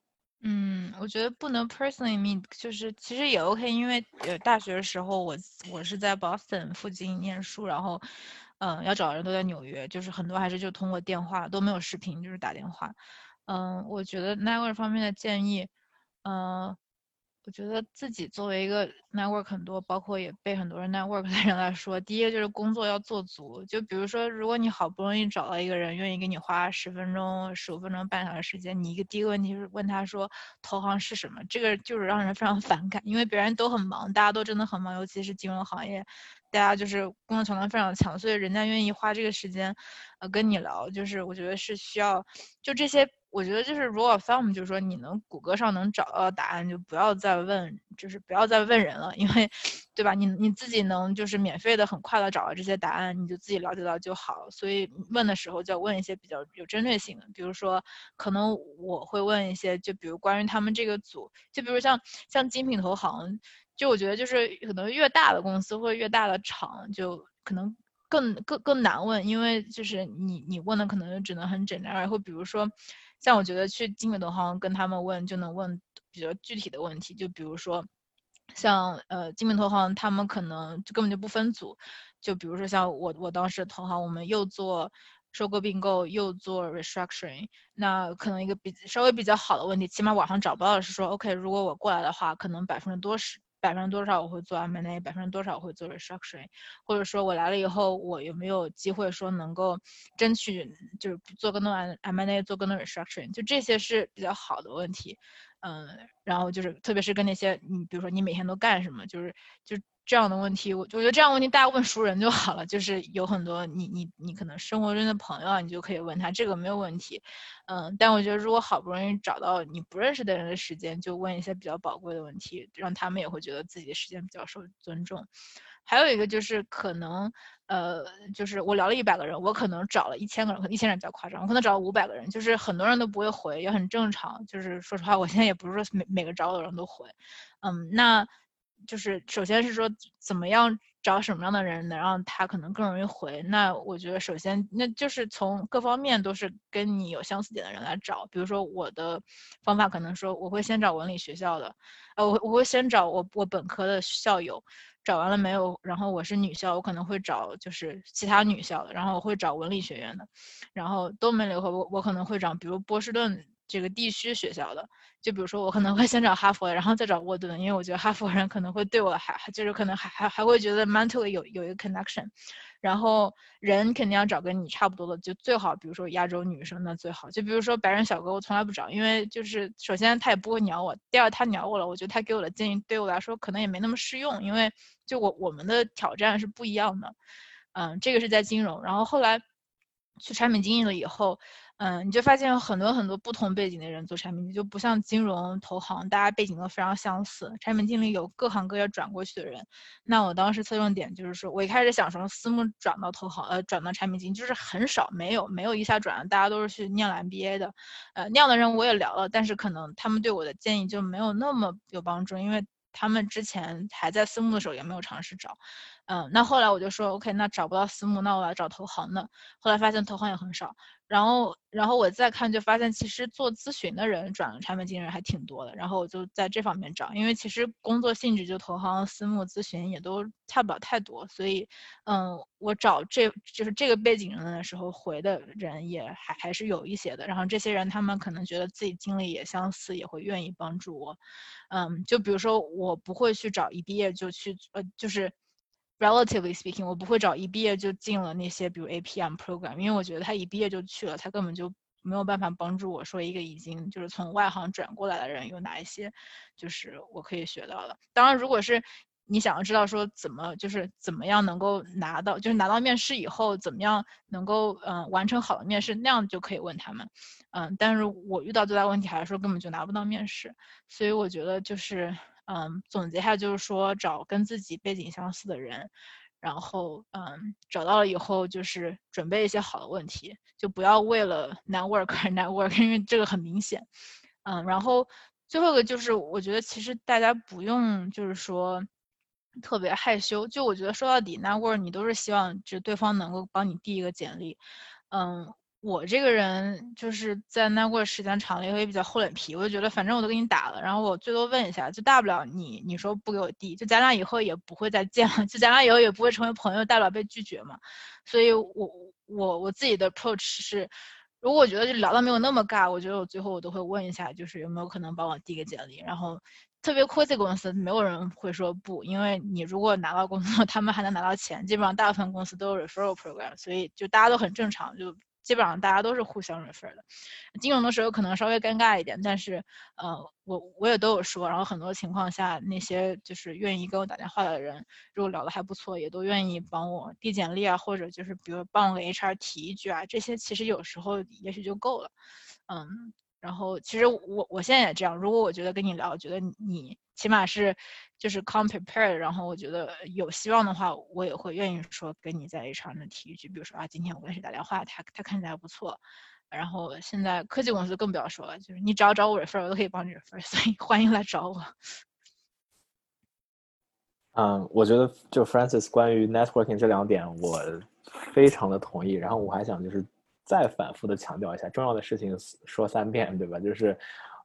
嗯，我觉得不能 personally meet，就是其实也 OK，因为呃大学的时候我我是在 Boston 附近念书，然后嗯要找人都在纽约，就是很多还是就通过电话，都没有视频，就是打电话。嗯，我觉得 network 方面的建议，嗯。我觉得自己作为一个 network 很多，包括也被很多人 network 的人来说，第一个就是工作要做足。就比如说，如果你好不容易找到一个人愿意给你花十分钟、十五分钟、半小时时间，你一个第一个问题是问他说投行是什么？这个就是让人非常反感，因为别人都很忙，大家都真的很忙，尤其是金融行业，大家就是工作强度非常强，所以人家愿意花这个时间，呃，跟你聊，就是我觉得是需要就这些。我觉得就是如果 thumb 就是说你能谷歌上能找到答案，就不要再问，就是不要再问人了，因为，对吧？你你自己能就是免费的很快的找到这些答案，你就自己了解到就好。所以问的时候就要问一些比较有针对性的，比如说可能我会问一些，就比如关于他们这个组，就比如像像精品投行，就我觉得就是可能越大的公司或者越大的厂，就可能。更更更难问，因为就是你你问的可能只能很简单，然后比如说像我觉得去金美投行跟他们问就能问比较具体的问题，就比如说像呃精美投行他们可能就根本就不分组，就比如说像我我当时投行我们又做收购并购又做 restructuring，那可能一个比稍微比较好的问题，起码网上找不到是说 OK 如果我过来的话，可能百分之多十。百分之多少我会做 M&A，百分之多少我会做 restructuring，或者说我来了以后，我有没有机会说能够争取就是做更多 M&A，做更多 restructuring，就这些是比较好的问题。嗯，然后就是特别是跟那些你比如说你每天都干什么，就是就。这样的问题，我我觉得这样问题大家问熟人就好了，就是有很多你你你可能生活中的朋友，你就可以问他这个没有问题，嗯，但我觉得如果好不容易找到你不认识的人的时间，就问一些比较宝贵的问题，让他们也会觉得自己的时间比较受尊重。还有一个就是可能，呃，就是我聊了一百个人，我可能找了一千个人，可能一千人比较夸张，我可能找了五百个人，就是很多人都不会回，也很正常。就是说实话，我现在也不是说每每个找的人都回，嗯，那。就是首先是说怎么样找什么样的人能让他可能更容易回。那我觉得首先那就是从各方面都是跟你有相似点的人来找。比如说我的方法可能说我会先找文理学校的，呃我我会先找我我本科的校友，找完了没有？然后我是女校，我可能会找就是其他女校的，然后我会找文理学院的，然后都没留我我可能会找比如波士顿这个地区学校的。就比如说，我可能会先找哈佛，然后再找沃顿，因为我觉得哈佛人可能会对我还就是可能还还还会觉得 mentally 有有一个 connection，然后人肯定要找跟你差不多的，就最好，比如说亚洲女生那最好，就比如说白人小哥，我从来不找，因为就是首先他也不会鸟我，第二他鸟我了，我觉得他给我的建议对我来说可能也没那么适用，因为就我我们的挑战是不一样的，嗯，这个是在金融，然后后来去产品经营了以后。嗯，你就发现有很多很多不同背景的人做产品经理，就不像金融投行，大家背景都非常相似。产品经理有各行各业转过去的人。那我当时侧重点就是说，我一开始想从私募转到投行，呃，转到产品经理，就是很少，没有没有一下转，大家都是去念了 MBA 的。呃，那样的人我也聊了，但是可能他们对我的建议就没有那么有帮助，因为他们之前还在私募的时候也没有尝试找。嗯，那后来我就说，OK，那找不到私募，那我来找投行的。后来发现投行也很少。然后，然后我再看，就发现其实做咨询的人转产品经理还挺多的。然后我就在这方面找，因为其实工作性质就投行、私募、咨询也都差不了太多。所以，嗯，我找这就是这个背景人的时候回的人也还还是有一些的。然后这些人他们可能觉得自己经历也相似，也会愿意帮助我。嗯，就比如说我不会去找一毕业就去呃，就是。Relatively speaking，我不会找一毕业就进了那些，比如 APM program，因为我觉得他一毕业就去了，他根本就没有办法帮助我说一个已经就是从外行转过来的人有哪一些，就是我可以学到的。当然，如果是你想要知道说怎么就是怎么样能够拿到，就是拿到面试以后怎么样能够嗯完成好的面试，那样就可以问他们。嗯，但是我遇到最大问题还是说根本就拿不到面试，所以我觉得就是。嗯，总结下就是说，找跟自己背景相似的人，然后嗯，找到了以后就是准备一些好的问题，就不要为了 network 而 network，因为这个很明显。嗯，然后最后一个就是，我觉得其实大家不用就是说特别害羞，就我觉得说到底 network 你都是希望就对方能够帮你递一个简历，嗯。我这个人就是在那过时间长了以后也比较厚脸皮，我就觉得反正我都给你打了，然后我最多问一下，就大不了你你说不给我递，就咱俩以后也不会再见了，就咱俩以后也不会成为朋友，大不了被拒绝嘛。所以我我我自己的 approach 是，如果我觉得就聊到没有那么尬，我觉得我最后我都会问一下，就是有没有可能帮我递个简历。然后特别科技公司没有人会说不，因为你如果拿到工作，他们还能拿到钱，基本上大部分公司都有 referral program，所以就大家都很正常就。基本上大家都是互相 refer 的，金融的时候可能稍微尴尬一点，但是，呃，我我也都有说，然后很多情况下那些就是愿意跟我打电话的人，如果聊得还不错，也都愿意帮我递简历啊，或者就是比如帮我给 HR 提一句啊，这些其实有时候也许就够了，嗯。然后其实我我现在也这样，如果我觉得跟你聊，我觉得你起码是就是 come prepared，然后我觉得有希望的话，我也会愿意说跟你在 HR 那提一句，比如说啊，今天我跟谁打电话，他他看起来还不错。然后现在科技公司更不要说了，就是你只要找我 refer，我都可以帮你 refer，所以欢迎来找我。嗯，我觉得就 Francis 关于 networking 这两点，我非常的同意。然后我还想就是再反复的强调一下，重要的事情说三遍，对吧？就是，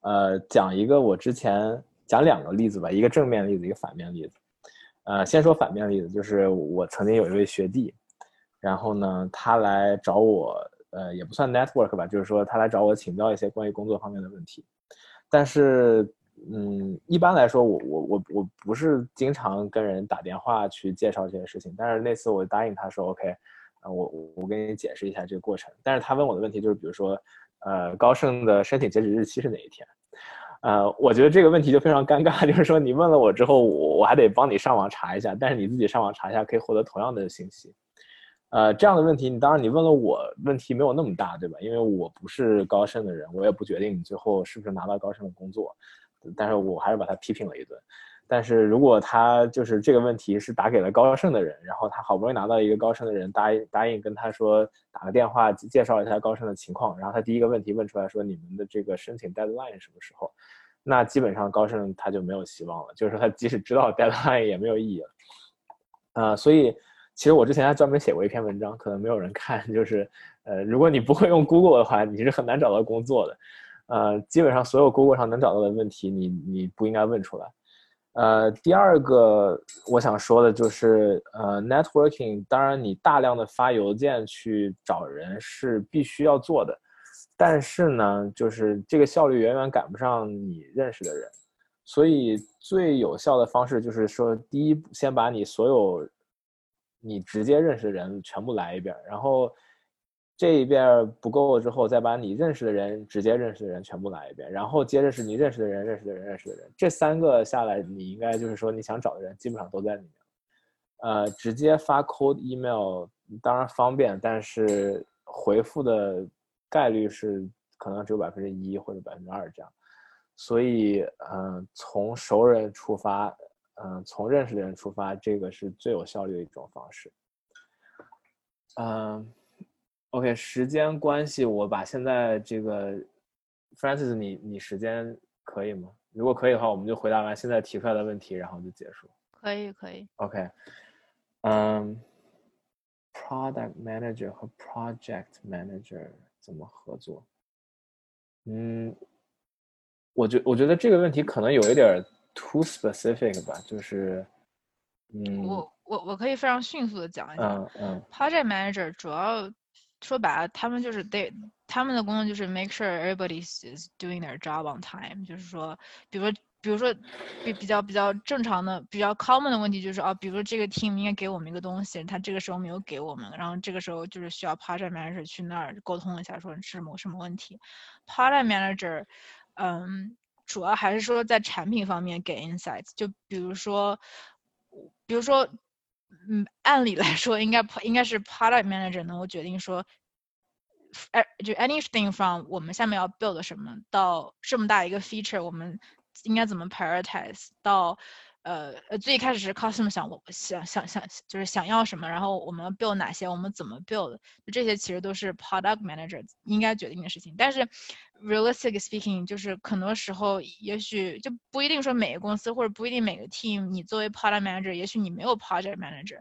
呃，讲一个我之前讲两个例子吧，一个正面例子，一个反面例子。呃，先说反面例子，就是我曾经有一位学弟，然后呢，他来找我，呃，也不算 network 吧，就是说他来找我请教一些关于工作方面的问题，但是。嗯，一般来说，我我我我不是经常跟人打电话去介绍这些事情，但是那次我答应他说，OK，啊，我我给你解释一下这个过程。但是他问我的问题就是，比如说，呃，高盛的申请截止日期是哪一天？呃，我觉得这个问题就非常尴尬，就是说你问了我之后，我我还得帮你上网查一下，但是你自己上网查一下可以获得同样的信息。呃，这样的问题，你当然你问了我，问题没有那么大，对吧？因为我不是高盛的人，我也不决定你最后是不是拿到高盛的工作。但是我还是把他批评了一顿。但是如果他就是这个问题是打给了高盛的人，然后他好不容易拿到一个高盛的人答应答应跟他说打个电话介绍一下高盛的情况，然后他第一个问题问出来说你们的这个申请 deadline 什么时候？那基本上高盛他就没有希望了，就是说他即使知道 deadline 也没有意义了。呃，所以其实我之前还专门写过一篇文章，可能没有人看，就是呃，如果你不会用 Google 的话，你是很难找到工作的。呃，基本上所有 Google 上能找到的问题，你你不应该问出来。呃，第二个我想说的就是，呃，networking，当然你大量的发邮件去找人是必须要做的，但是呢，就是这个效率远远赶不上你认识的人，所以最有效的方式就是说，第一，先把你所有你直接认识的人全部来一遍，然后。这一遍不够了之后，再把你认识的人、直接认识的人全部来一遍，然后接着是你认识的人、认识的人、认识的人，这三个下来，你应该就是说你想找的人基本上都在里面。呃，直接发 cold email 当然方便，但是回复的概率是可能只有百分之一或者百分之二这样。所以，嗯，从熟人出发，嗯，从认识的人出发，这个是最有效率的一种方式。嗯。OK，时间关系，我把现在这个，Francis，你你时间可以吗？如果可以的话，我们就回答完现在提出来的问题，然后就结束。可以，可以。OK，嗯，Product Manager 和 Project Manager 怎么合作？嗯，我觉我觉得这个问题可能有一点 too specific 吧，就是，嗯，我我我可以非常迅速的讲一下。嗯嗯。Project Manager 主要。说白了，他们就是得他们的工作就是 make sure everybody is doing their job on time。就是说，比如说，比如说，比比较比较正常的、比较 common 的问题就是啊，比如说这个 team 应该给我们一个东西，他这个时候没有给我们，然后这个时候就是需要 project manager 去那儿沟通一下，说是某什么问题。project manager，嗯，主要还是说在产品方面给 insights。就比如说，比如说。嗯，按理来说，应该应该是 product manager 能够决定说，哎，就 anything from 我们下面要 build 什么到这么大一个 feature，我们应该怎么 prioritize 到。呃呃，最开始是 customer 想我想想想就是想要什么，然后我们 build 哪些，我们怎么 build，就这些其实都是 product manager 应该决定的事情。但是 realistic speaking，就是很多时候也许就不一定说每个公司或者不一定每个 team，你作为 product manager，也许你没有 project manager，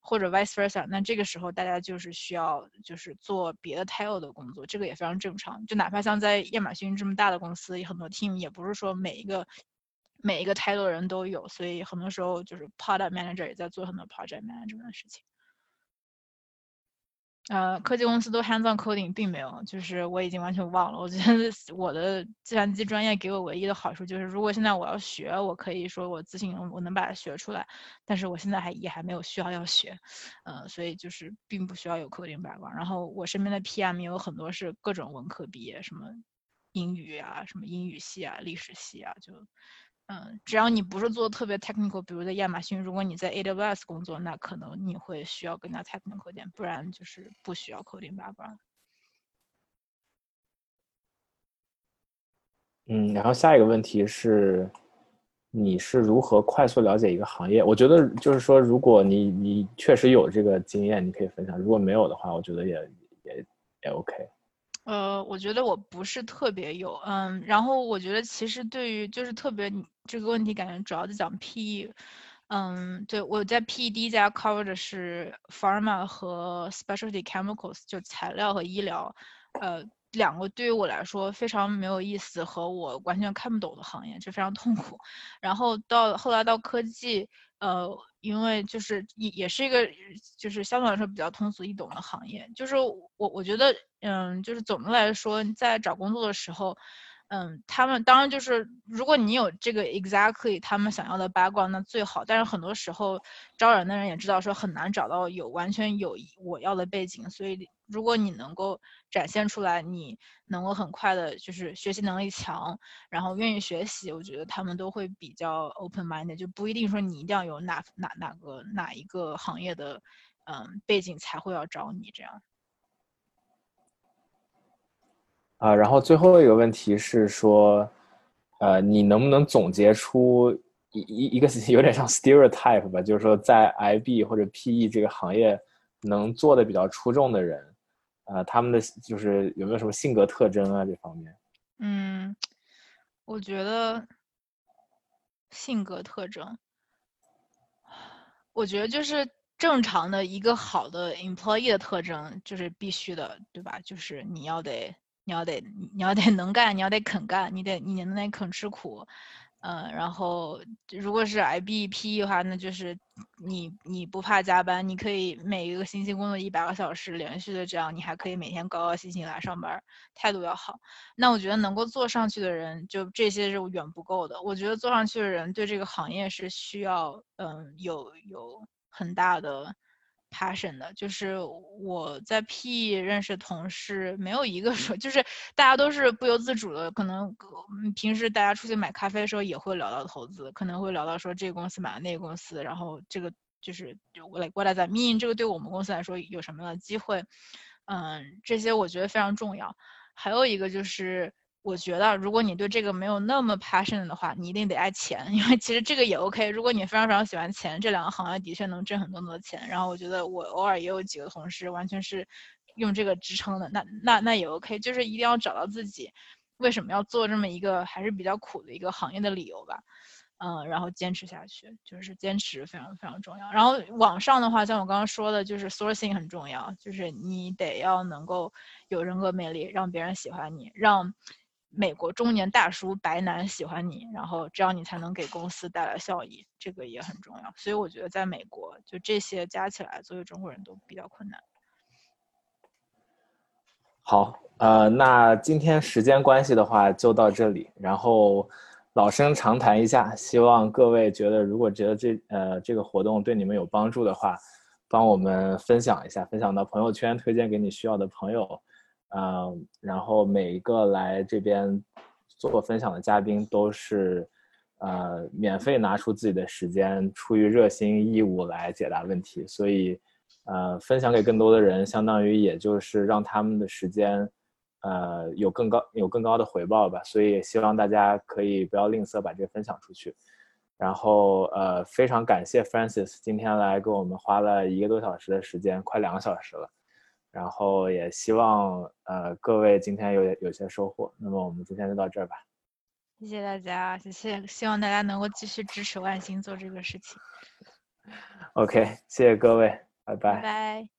或者 vice versa，那这个时候大家就是需要就是做别的 title 的工作，这个也非常正常。就哪怕像在亚马逊这么大的公司，很多 team 也不是说每一个。每一个 title 人都有，所以很多时候就是 product manager 也在做很多 project manager 的事情。呃，科技公司都 hands on coding 并没有，就是我已经完全忘了。我觉得我的计算机专业给我唯一的好处就是，如果现在我要学，我可以说我自信我能把它学出来。但是我现在还也还没有需要要学，呃，所以就是并不需要有 coding background。然后我身边的 PM 也有很多是各种文科毕业，什么英语啊，什么英语系啊，历史系啊，就。嗯，只要你不是做特别 technical，比如在亚马逊，如果你在 AWS 工作，那可能你会需要更加 technical 点，不然就是不需要 coding background。嗯，然后下一个问题是，你是如何快速了解一个行业？我觉得就是说，如果你你确实有这个经验，你可以分享；如果没有的话，我觉得也也也 OK。呃，我觉得我不是特别有，嗯，然后我觉得其实对于就是特别这个问题，感觉主要在讲 PE，嗯，对，我在 PE 第一家 cover 的是 pharma 和 specialty chemicals，就材料和医疗，呃，两个对于我来说非常没有意思和我完全看不懂的行业，就非常痛苦。然后到后来到科技，呃，因为就是也也是一个就是相对来说比较通俗易懂的行业，就是我我觉得，嗯，就是总的来说，在找工作的时候。嗯，他们当然就是，如果你有这个 exactly 他们想要的 background，那最好。但是很多时候招人的人也知道说很难找到有完全有我要的背景，所以如果你能够展现出来，你能够很快的就是学习能力强，然后愿意学习，我觉得他们都会比较 open minded，就不一定说你一定要有哪哪哪个哪一个行业的嗯背景才会要找你这样。啊，然后最后一个问题是说，呃，你能不能总结出一一一个 有点像 stereotype 吧，就是说在 IB 或者 PE 这个行业能做的比较出众的人，呃，他们的就是有没有什么性格特征啊这方面？嗯，我觉得性格特征，我觉得就是正常的一个好的 employee 的特征就是必须的，对吧？就是你要得。你要得，你要得能干，你要得肯干，你得你能得肯吃苦，嗯，然后如果是 I B P 的话，那就是你你不怕加班，你可以每一个星期工作一百个小时，连续的这样，你还可以每天高高兴兴来上班，态度要好。那我觉得能够做上去的人，就这些是远不够的。我觉得做上去的人对这个行业是需要，嗯，有有很大的。Passion 的，就是我在 P 认识同事，没有一个说，就是大家都是不由自主的，可能平时大家出去买咖啡的时候也会聊到投资，可能会聊到说这个公司买了那个公司，然后这个就是我来过来在 mean 这个对我们公司来说有什么样的机会，嗯，这些我觉得非常重要。还有一个就是。我觉得，如果你对这个没有那么 passion 的话，你一定得爱钱，因为其实这个也 OK。如果你非常非常喜欢钱，这两个行业的确能挣很多很多钱。然后我觉得我偶尔也有几个同事完全是用这个支撑的，那那那也 OK。就是一定要找到自己为什么要做这么一个还是比较苦的一个行业的理由吧，嗯，然后坚持下去，就是坚持非常非常重要。然后网上的话，像我刚刚说的，就是 sourcing 很重要，就是你得要能够有人格魅力，让别人喜欢你，让。美国中年大叔白男喜欢你，然后这样你才能给公司带来效益，这个也很重要。所以我觉得在美国，就这些加起来，作为中国人都比较困难。好，呃，那今天时间关系的话就到这里，然后老生常谈一下，希望各位觉得如果觉得这呃这个活动对你们有帮助的话，帮我们分享一下，分享到朋友圈，推荐给你需要的朋友。嗯，然后每一个来这边做分享的嘉宾都是，呃，免费拿出自己的时间，出于热心义务来解答问题，所以，呃，分享给更多的人，相当于也就是让他们的时间，呃，有更高有更高的回报吧。所以也希望大家可以不要吝啬把这个分享出去。然后，呃，非常感谢 Francis 今天来给我们花了一个多小时的时间，快两个小时了。然后也希望呃各位今天有有些收获。那么我们今天就到这儿吧。谢谢大家，谢谢，希望大家能够继续支持万星做这个事情。OK，谢谢各位，拜拜。拜拜。